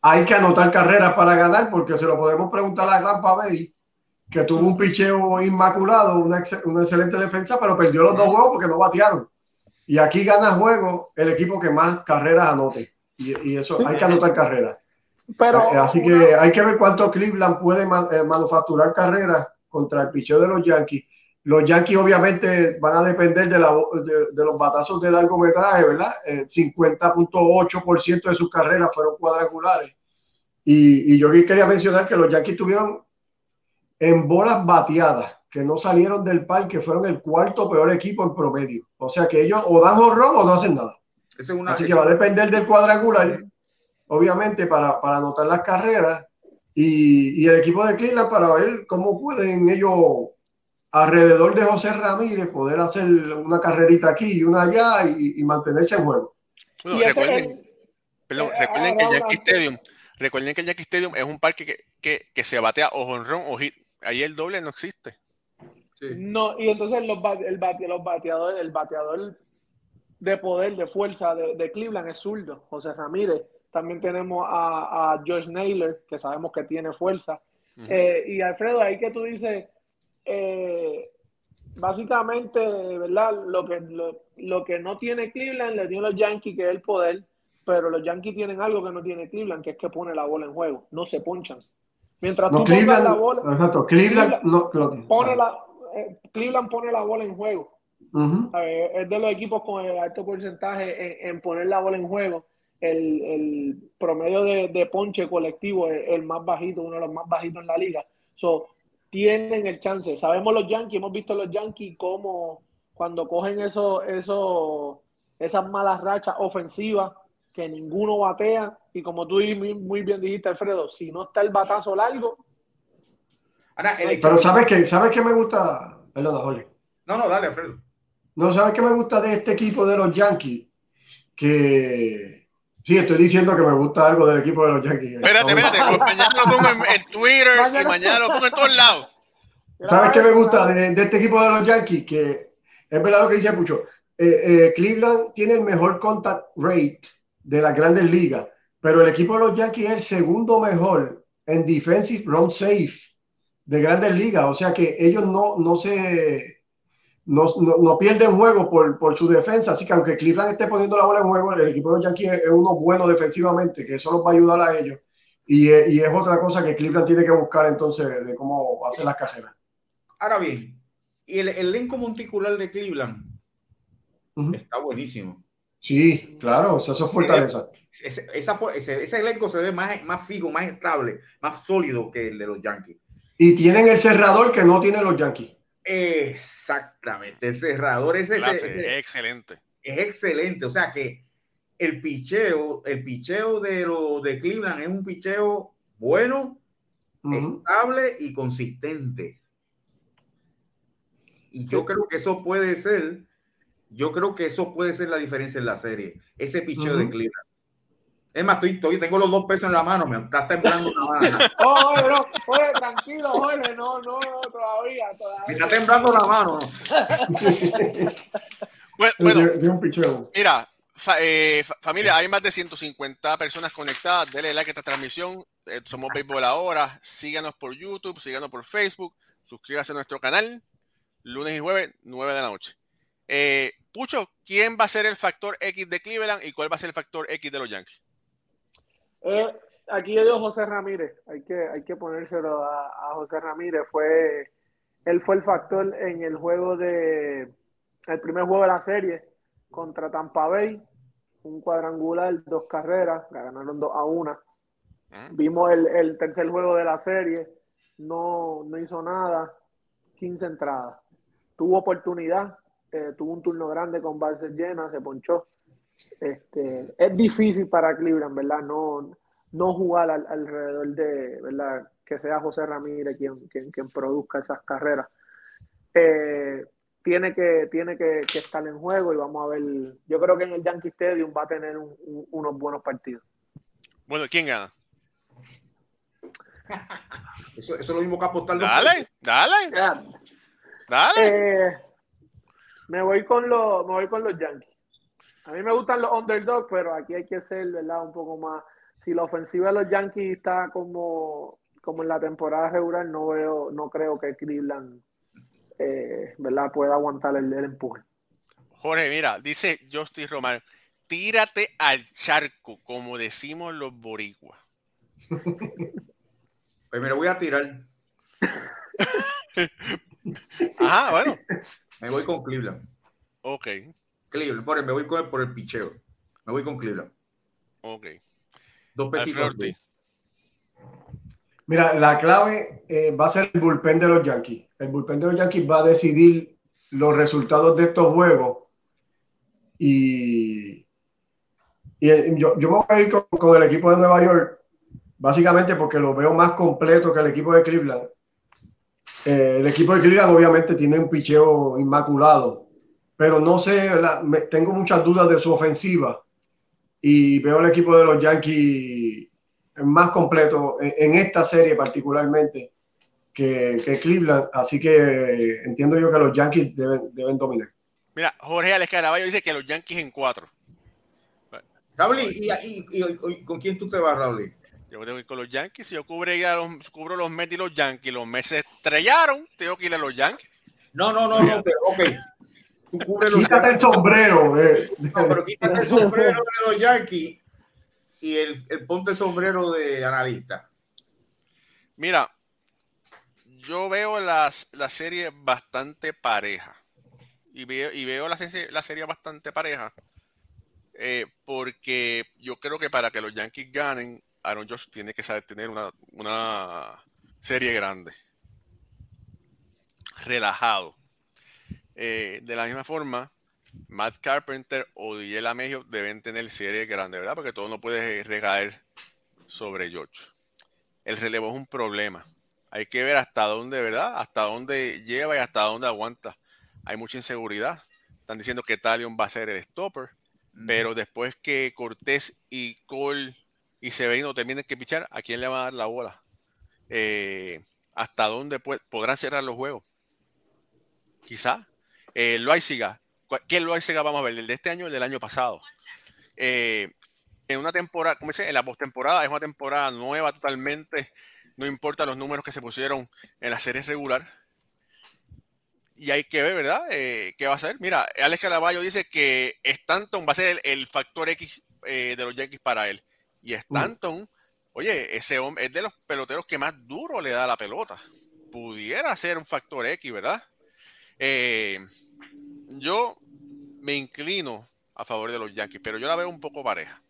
hay que anotar carreras para ganar porque se lo podemos preguntar a Tampa Bay, que tuvo un picheo inmaculado, una, ex- una excelente defensa, pero perdió los dos juegos porque no batearon. Y aquí gana juego el equipo que más carreras anote. Y, y eso, hay que anotar carreras. Pero Eh, Así que hay que ver cuánto Cleveland puede eh, manufacturar carreras contra el picheo de los Yankees. Los Yankees obviamente van a depender de, la- de- de los batazos de largometraje, ¿verdad? Eh, 50.8% de sus carreras fueron cuadrangulares. Y, y yo quería mencionar que los Yankees tuvieron en bolas bateadas, que no salieron del parque, fueron el cuarto peor equipo en promedio. O sea que ellos o dan horror o no hacen nada. Esa es una, Así que va a depender del cuadrangular, obviamente, para, para anotar las carreras y, y el equipo de Cleveland para ver cómo pueden ellos, alrededor de José Ramírez, poder hacer una carrerita aquí y una allá y, y mantenerse en juego. Bueno, recuerden, el- perdón, eh, recuerden que el Yankee Stadium, recuerden que el Yankee Stadium es un parque que, que, que se batea o jonrón o hit. Ahí el doble no existe. sí. No, y entonces los, bate- el bate- los bateadores, el bateador de poder, de fuerza de, de Cleveland es zurdo, José Ramírez. También tenemos a, a Josh Naylor, que sabemos que tiene fuerza. Eh, y Alfredo, ahí que tú dices, eh, básicamente, ¿verdad? Lo que, lo, lo que no tiene Cleveland le dio los Yankees, que es el poder, pero los Yankees tienen algo que no tiene Cleveland, que es que pone la bola en juego, no se ponchan. Mientras No, tú Cleveland, la bola, exacto, Cleveland, lo- pone la, eh, Cleveland pone la bola en juego. Eh, es de los equipos con el alto porcentaje en, en poner la bola en juego. El, el promedio de, de ponche colectivo es el más bajito, uno de los más bajitos en la liga. So, tienen el chance. Sabemos los Yankees, hemos visto los Yankees como cuando cogen eso, eso, esas malas rachas ofensivas que ninguno batea. Y como tú muy, bien dijiste, Alfredo, si no está el batazo largo, Ahora, el Pero equipo- ¿sabes qué? ¿Sabes qué me gusta? Perdona, Jorge. No, no, dale, Alfredo. No, ¿sabes qué me gusta de este equipo de los Yankees? Que sí, estoy diciendo que me gusta algo del equipo de los Yankees. Espérate, espérate, mañana lo pongo en, en Twitter y Mañana- mañana lo pongo en todos lados. ¿Sabes qué me gusta de, de este equipo de los Yankees? Que es verdad lo que dice Pucho. Eh, eh, Cleveland tiene el mejor contact rate de las grandes ligas, pero el equipo de los Yankees es el segundo mejor en defensive run safe de grandes ligas. O sea que ellos no, no se no, no, no pierden juego por, por su defensa. Así que aunque Cleveland esté poniendo la bola en juego, el equipo de los Yankees es, uno bueno defensivamente, que eso los va a ayudar a ellos. Y, eh, y es otra cosa que Cleveland tiene que buscar entonces de cómo hacer las carreras. Ahora bien, y el el elenco monticular de Cleveland está buenísimo. Sí, claro, o sea, eso es fortaleza. Ese, esa ese, ese elenco se ve más, más fijo, más estable, más sólido que el de los Yankees. Y tienen el cerrador que no tienen los Yankees. Exactamente, el cerrador ese, ese- Clase, ese- excelente. es excelente. O sea que el picheo, el picheo de, lo, de Cleveland es un picheo bueno, estable y consistente. Y yo creo que eso puede ser, yo creo que eso puede ser la diferencia en la serie, ese picheo de. Cleveland. Es más, estoy, estoy- tengo los dos pesos en la mano, me está temblando una mano. <laughs> Oh, oye, no, oye, tranquilo, Jorge, no, no, no, todavía, Me todavía. está temblando la mano. <laughs> Bueno, bueno, de, de un picheo. mira, fa- eh, fa- familia, hay más de 150 personas conectadas. Denle like a esta transmisión. Eh, somos Béisbol Ahora. Síganos por YouTube, síganos por Facebook. Suscríbase a nuestro canal. Lunes y jueves, 9 de la noche. Eh, Pucho, ¿quién va a ser el factor X de Cleveland y cuál va a ser el factor X de los Yankees? Eh, aquí yo digo José Ramírez, hay que, hay que ponérselo a, a José Ramírez. Fue, él fue el factor en el juego de, el primer juego de la serie contra Tampa Bay, un cuadrangular, dos carreras, ganaron 2 a 1. Ujú. Vimos el, el tercer juego de la serie, no, no hizo nada, 15 entradas. Tuvo oportunidad, eh, tuvo un turno grande con bases llenas, se ponchó. Este, es difícil para Cleveland, ¿verdad? No, no jugar al- alrededor de, ¿verdad? Que sea José Ramírez quien, quien, quien produzca esas carreras. Eh, tiene que, tiene que, que estar en juego y vamos a ver. Yo creo que en el Yankee Stadium va a tener un- un- unos buenos partidos. Bueno, ¿quién gana? <laughs> Eso, eso es lo mismo que apostar. Dale, dale, Ya, dale. eh, me voy con los, me voy con los Yankees. A mí me gustan los underdogs, pero aquí hay que ser, ¿verdad? Un poco más. Si la ofensiva de los Yankees está como, como en la temporada regular, no veo, no creo que Cleveland, eh, ¿verdad? Pueda aguantar el, el empuje. Jorge, mira, dice Justin Román, tírate al charco, como decimos los boricuas. <laughs> Pues me lo voy a tirar. <laughs> Ajá, bueno, Me voy con Cleveland. ok, Cleveland, por, me voy con, por el picheo. Me voy con Cleveland. ok. Dos pesitos. Mira, la clave eh, va a ser el bullpen de los Yankees. El bullpen de los Yankees va a decidir los resultados de estos juegos. Y, y, eh, yo, yo me voy a ir con, con el equipo de Nueva York, básicamente porque lo veo más completo que el equipo de Cleveland. Eh, el equipo de Cleveland obviamente tiene un picheo inmaculado, pero no sé, me- tengo muchas dudas de su ofensiva y veo el equipo de los Yankees más completo en, en esta serie particularmente que, que Cleveland, así que entiendo yo que los Yankees deben, deben dominar. Mira, Jorge Alex Caraballo dice que los Yankees en cuatro. Raúl, ¿y, y, y- y- con quién tú te vas, Raúl? Yo tengo que ir con los Yankees. Si yo cubre ya los, cubro los Mets y los Yankees, los Mets se estrellaron, tengo que ir a los Yankees. No, no, no, no, <laughs> pero ok. Tú cubres los Quítate el sombrero. eh. No, pero quítate el sombrero de los Yankees y el, el ponte sombrero de analista. Mira, yo veo las, la serie bastante pareja. Y veo, y veo la, serie- la serie bastante pareja. eh, porque yo creo que para que los Yankees ganen, Aaron Josh tiene que saber tener una, una serie grande. Relajado. Eh, de la misma forma, Matt Carpenter o DJ LaMegio deben tener serie grande, ¿verdad? Porque todo no puede recaer sobre George. El relevo es un problema. Hay que ver hasta dónde, ¿verdad? Hasta dónde lleva y hasta dónde aguanta. Hay mucha inseguridad. Están diciendo que Talion va a ser el stopper, pero después que Cortés y Cole y Severino terminen que pichar, ¿a quién le va a dar la bola? Eh, ¿Hasta dónde podrán cerrar los juegos? Quizá. Eh, Loaiziga. ¿Cuál- ¿Qué Loaiziga vamos a ver? ¿El de este año o el del año pasado? Eh, en una temporada, como dice, en la postemporada es una temporada nueva totalmente. No importa los números que se pusieron en la serie regular. Y hay que ver, ¿verdad? Eh, ¿Qué va a hacer? Mira, Alex Caraballo dice que Stanton va a ser el, el factor X eh, de los Yankees para él. Y Stanton, oye, ese hombre es de los peloteros que más duro le da la pelota. Pudiera ser un factor X, ¿verdad? Eh, yo me inclino a favor de los Yankees, pero yo la veo un poco pareja.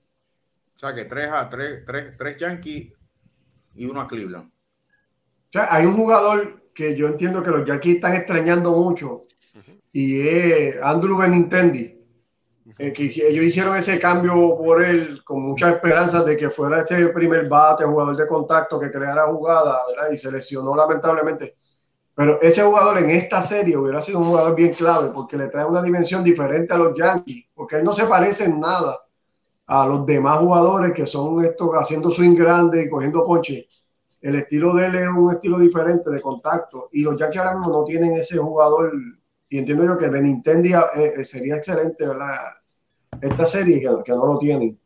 O sea que tres a tres, tres, tres Yankees y uno a Cleveland. O sea, hay un jugador que yo entiendo que los Yankees están extrañando mucho y es Andrew Benintendi. Eh, que ellos hicieron ese cambio por él con muchas esperanzas de que fuera ese primer bate, jugador de contacto que creara jugada, ¿verdad? Y se lesionó lamentablemente. Pero ese jugador en esta serie hubiera sido un jugador bien clave porque le trae una dimensión diferente a los Yankees, porque él no se parece en nada a los demás jugadores que son estos haciendo swing grande y cogiendo ponche. El estilo de él es un estilo diferente de contacto y los Yankees ahora mismo no tienen ese jugador y entiendo yo que Benintendi eh, eh, sería excelente, ¿verdad? Esta serie que, no lo tienen.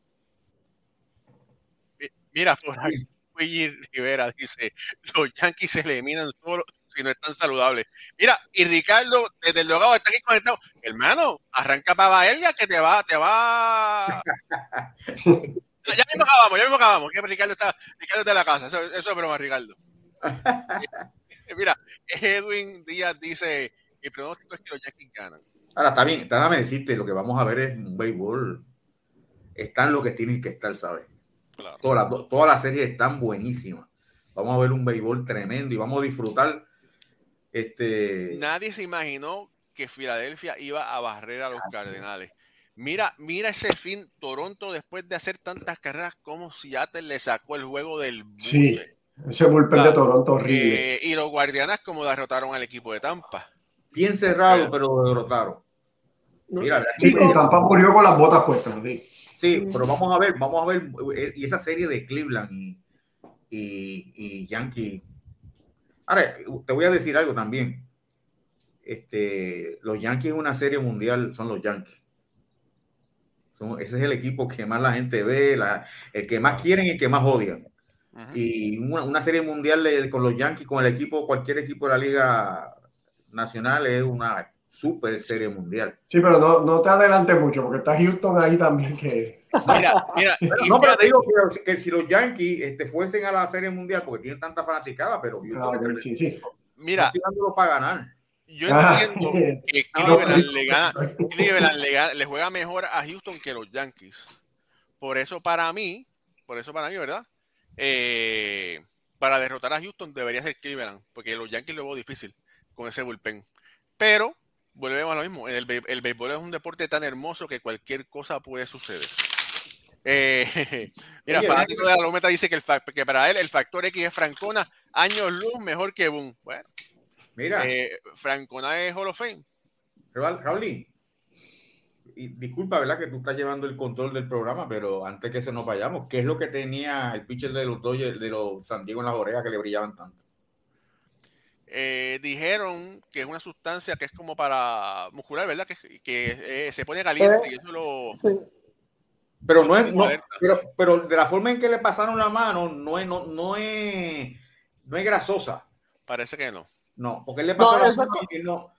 Mi- Mira, por Luigi Rivera dice, los Yankees se eliminan solo si no están saludables. Mira, y Ricardo, desde el logado está aquí conectado. Hermano, arranca para Baelga que te va, te va. <laughs> Ya mismo acabamos, ya mismo acabamos. Que Ricardo está, Ricardo está en la casa. Eso, eso es broma, Ricardo. <laughs> Mira, Edwin Díaz dice, mi pronóstico es que los Yankees ganan. Ahora está bien, está, déjame decirte, lo que vamos a ver es un béisbol. Están lo que tienen que estar, ¿sabes? Claro. Todas las, todas las series están buenísimas. Vamos a ver un béisbol tremendo y vamos a disfrutar. Este, Nadie se imaginó que Filadelfia iba a barrer a los Cardenales. Mira, mira ese fin, Toronto después de hacer tantas carreras como Seattle le sacó el juego del Sí, ese bullpen de Toronto horrible. Eh, y los Guardianas como derrotaron al equipo de Tampa. Bien cerrado, pero lo derrotaron. Mira, Sí, y Tampa murió con las botas puestas. sí. Sí, pero vamos a ver, vamos a ver, eh, y esa serie de Cleveland y, y, y Yankee. Ahora, te voy a decir algo también. Este, los Yankees en una serie mundial son los Yankees. Son- ese es el equipo que más la gente ve, la- el que más quieren y el que más odian. Y una, una serie mundial de- con los Yankees, con el equipo, cualquier equipo de la Liga Nacional es una super serie mundial. Sí, pero no, no te adelantes mucho, porque está Houston ahí también que. Mira, mira, No, pero te digo que, que si los Yankees este, fuesen a la Serie Mundial, porque tienen tanta fanaticada, pero Houston Ah, tremendo sí, sí. mira, para ganar. yo Ah, entiendo que No, Cleveland le gana, Cleveland le, gana- le juega mejor a Houston que los Yankees. Por eso para mí, por eso para mí, ¿verdad? Eh, para derrotar a Houston debería ser Cleveland, porque los Yankees lo veo difícil con ese bullpen. Pero volvemos a lo mismo, el, el béisbol es un deporte tan hermoso que cualquier cosa puede suceder. Eh, <laughs> mira, Oye, fanático de la Lometa dice que, el que para él el factor X es Francona, años luz mejor que Boom. Bueno, Mira, eh, Francona es Hall of Fame. Raúl, Raulín, y disculpa, ¿verdad? Que tú estás llevando el control del programa, pero antes que eso nos vayamos, ¿qué es lo que tenía el pitcher de los Dodgers, de los San Diego en las orejas que le brillaban tanto? eh, dijeron que es una sustancia que es como para muscular, ¿verdad? Que, que eh, se pone caliente y eso lo... Sí. Pero no es, no, pero, pero de la forma en que le pasaron la mano, no es, no, no es, no es grasosa. Parece que no. No, porque él le pasó No, la mano es y no.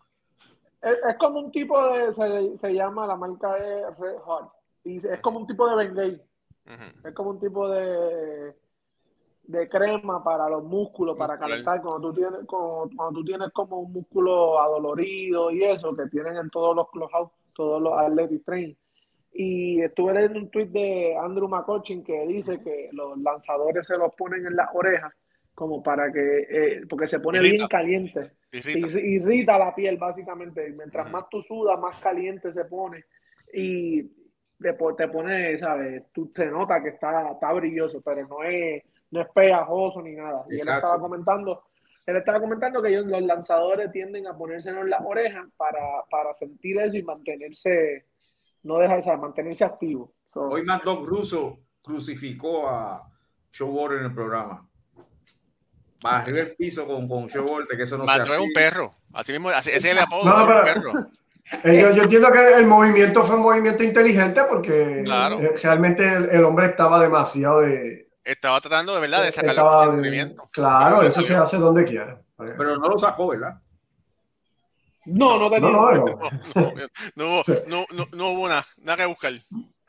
Es, es como un tipo de, se, se llama, la marca es Red Hot. Y es como un tipo de Bengay. Es como un tipo de, de crema para los músculos, para Muscular. calentar. Cuando tú, tienes, cuando, cuando tú tienes como un músculo adolorido y eso, que tienen en todos los clubhouse, todos los athletic train. Y estuve leyendo un tweet de Andrew McCutcheon que dice que los lanzadores se los ponen en las orejas como para que, eh, porque se pone Irrita. bien caliente. Irrita. Irri- irrita la piel básicamente. Y Mientras más tú sudas, más caliente se pone. Y te, te pone, ¿sabes? Tú se nota que está, está brilloso, pero no es, no es pegajoso ni nada. Y él estaba comentando, él estaba comentando que ellos, los lanzadores tienden a ponérselo en las orejas para, para sentir eso y mantenerse, no dejar, ¿sabes? mantenerse activo. So, Hoy Mad Dog Russo crucificó a Showboard en el programa. Barrió el piso con, con Showboard, que eso no es hace. un perro. Así mismo, así- ese es el apodo, No, un perro. Eh, Yo, yo entiendo que el movimiento fue un movimiento inteligente porque Claro. eh, realmente el, el hombre estaba demasiado de. Estaba tratando de verdad de sacarle el de- movimiento. claro, eso se hace donde quiera. Pero no lo sacó, ¿verdad? No, no tenía. No, no, no. No, no, no, no, no hubo nada, nada que buscar.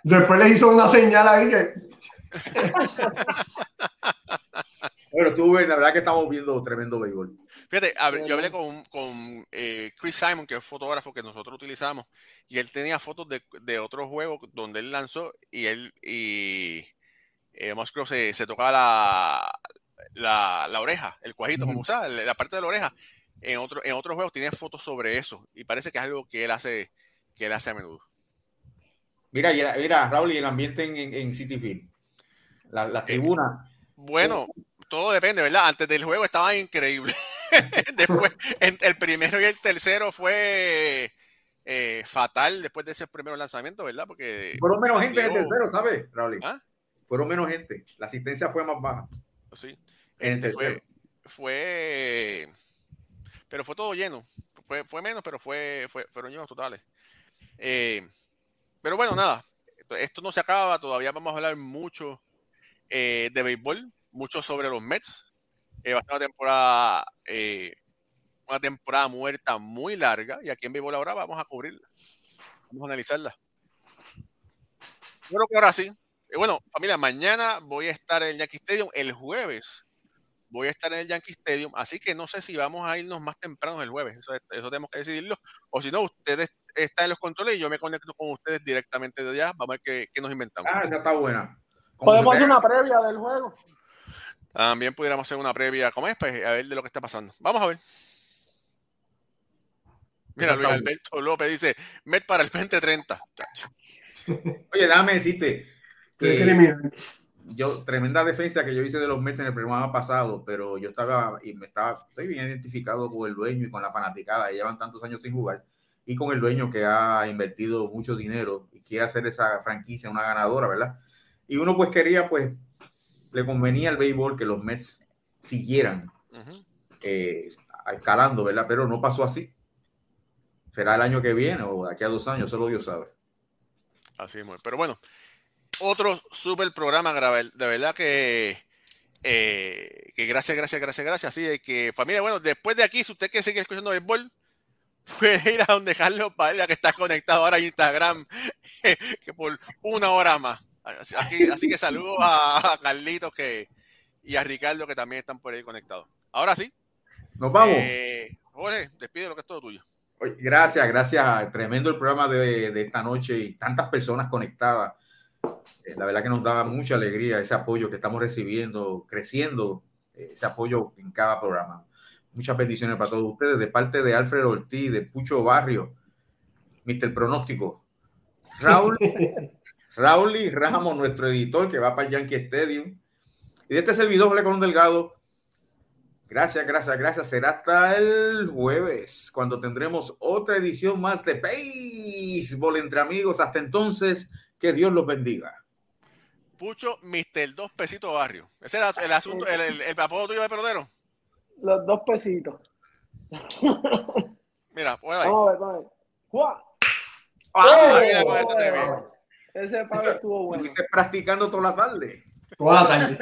Después le hizo una señal ahí que. Bueno, tú ves, la verdad que estamos viendo tremendo béisbol. Fíjate, yo hablé con, con eh, Chris Simon, que es fotógrafo que nosotros utilizamos, y él tenía fotos de, de otros juegos donde él lanzó y él y eh, Musgrove se, se tocaba la, la, la oreja, el cuajito, como usaba, la parte de la oreja. En, otro, en otros juegos tiene fotos sobre eso y parece que es algo que él hace, que él hace a menudo. Mira, mira, Raúl, y el ambiente en, en, City Field. La, la tribuna. Bueno, todo depende, ¿verdad? Antes del juego estaba increíble. <laughs> después, en- el primero y el tercero fue eh, fatal después de ese primer lanzamiento, ¿verdad? Porque Fueron menos gente en el tercero, ¿sabes, Raúl? ¿Ah? Fueron menos gente. La asistencia fue más baja. Sí. En el Este fue, pero fue todo lleno. Fue, fue menos, pero fue, fue, fueron llenos totales. Eh, pero bueno, nada. Esto, esto no se acaba. Todavía vamos a hablar mucho eh, de béisbol, mucho sobre los Mets. Eh, va a ser una temporada, eh, una temporada muerta muy larga. Y aquí en béisbol ahora vamos a cubrirla. Vamos a analizarla. Yo creo que ahora sí. Eh, bueno, familia, mañana voy a estar en Yankee Stadium. El jueves voy a estar en el Yankee Stadium. Así que no sé si vamos a irnos más temprano el jueves. Eso, eso tenemos que decidirlo. O si no, ustedes están en los controles y yo me conecto con ustedes directamente de allá. Vamos a ver qué, qué nos inventamos. Ah, esa está buena. Como Podemos hacer una previa del juego. También pudiéramos hacer una previa, ¿cómo es? Pues, a ver de lo que está pasando. Vamos a ver. Mira, Luis Alberto López dice, Met para el 2030. Chacho. <laughs> Oye, déjame decirte Qué que criminal. Yo, tremenda defensa que yo hice de los Mets en el programa pasado, pero yo estaba y me estaba, estoy bien identificado con el dueño y con la fanaticada, llevan tantos años sin jugar, y con el dueño que ha invertido mucho dinero y quiere hacer esa franquicia una ganadora, ¿verdad? Y uno pues quería, pues, le convenía al béisbol que los Mets siguieran eh, escalando, ¿verdad? Pero no pasó así. Será el año que viene o de aquí a dos años, solo Dios sabe. Así es, pero bueno, otro super programa, de verdad que, eh, que gracias, gracias, gracias, gracias. Así de que, familia, bueno, después de aquí, si usted quiere seguir escuchando béisbol, <laughs> puede ir a donde Carlos Padilla, que está conectado ahora a Instagram, <laughs> que por una hora más. Así, aquí- así que saludos a, Carlitos que, y a Ricardo, que también están por ahí conectados. Ahora sí, Nos vamos. eh, Jorge, despide lo que es todo tuyo. Gracias, gracias. Tremendo el programa de, de esta noche y tantas personas conectadas. Eh, La verdad que nos da mucha alegría ese apoyo que estamos recibiendo, creciendo eh, ese apoyo en cada programa. Muchas bendiciones para todos ustedes de parte de Alfred Ortiz, de Pucho Barrio, Mr. Pronóstico, Raúl, <laughs> Raúl y Ramos, nuestro editor que va para el Yankee Stadium, y de este servidor, Colón Delgado. Gracias, gracias, gracias. Será hasta el jueves, cuando tendremos otra edición más de Béisbol entre amigos. Hasta entonces, que Dios los bendiga. Pucho, Mr. Dos Pesitos Barrio. Ese era el asunto, el, el, el apodo tuyo de pelotero. Los dos pesitos. <laughs> Mira, ponela ahí. Vamos a ver, vamos a ver. ¡Juá! Ah, mira cómo este te ve. Ese pago estuvo bueno. Estuviste practicando toda la tarde. Toda la tarde.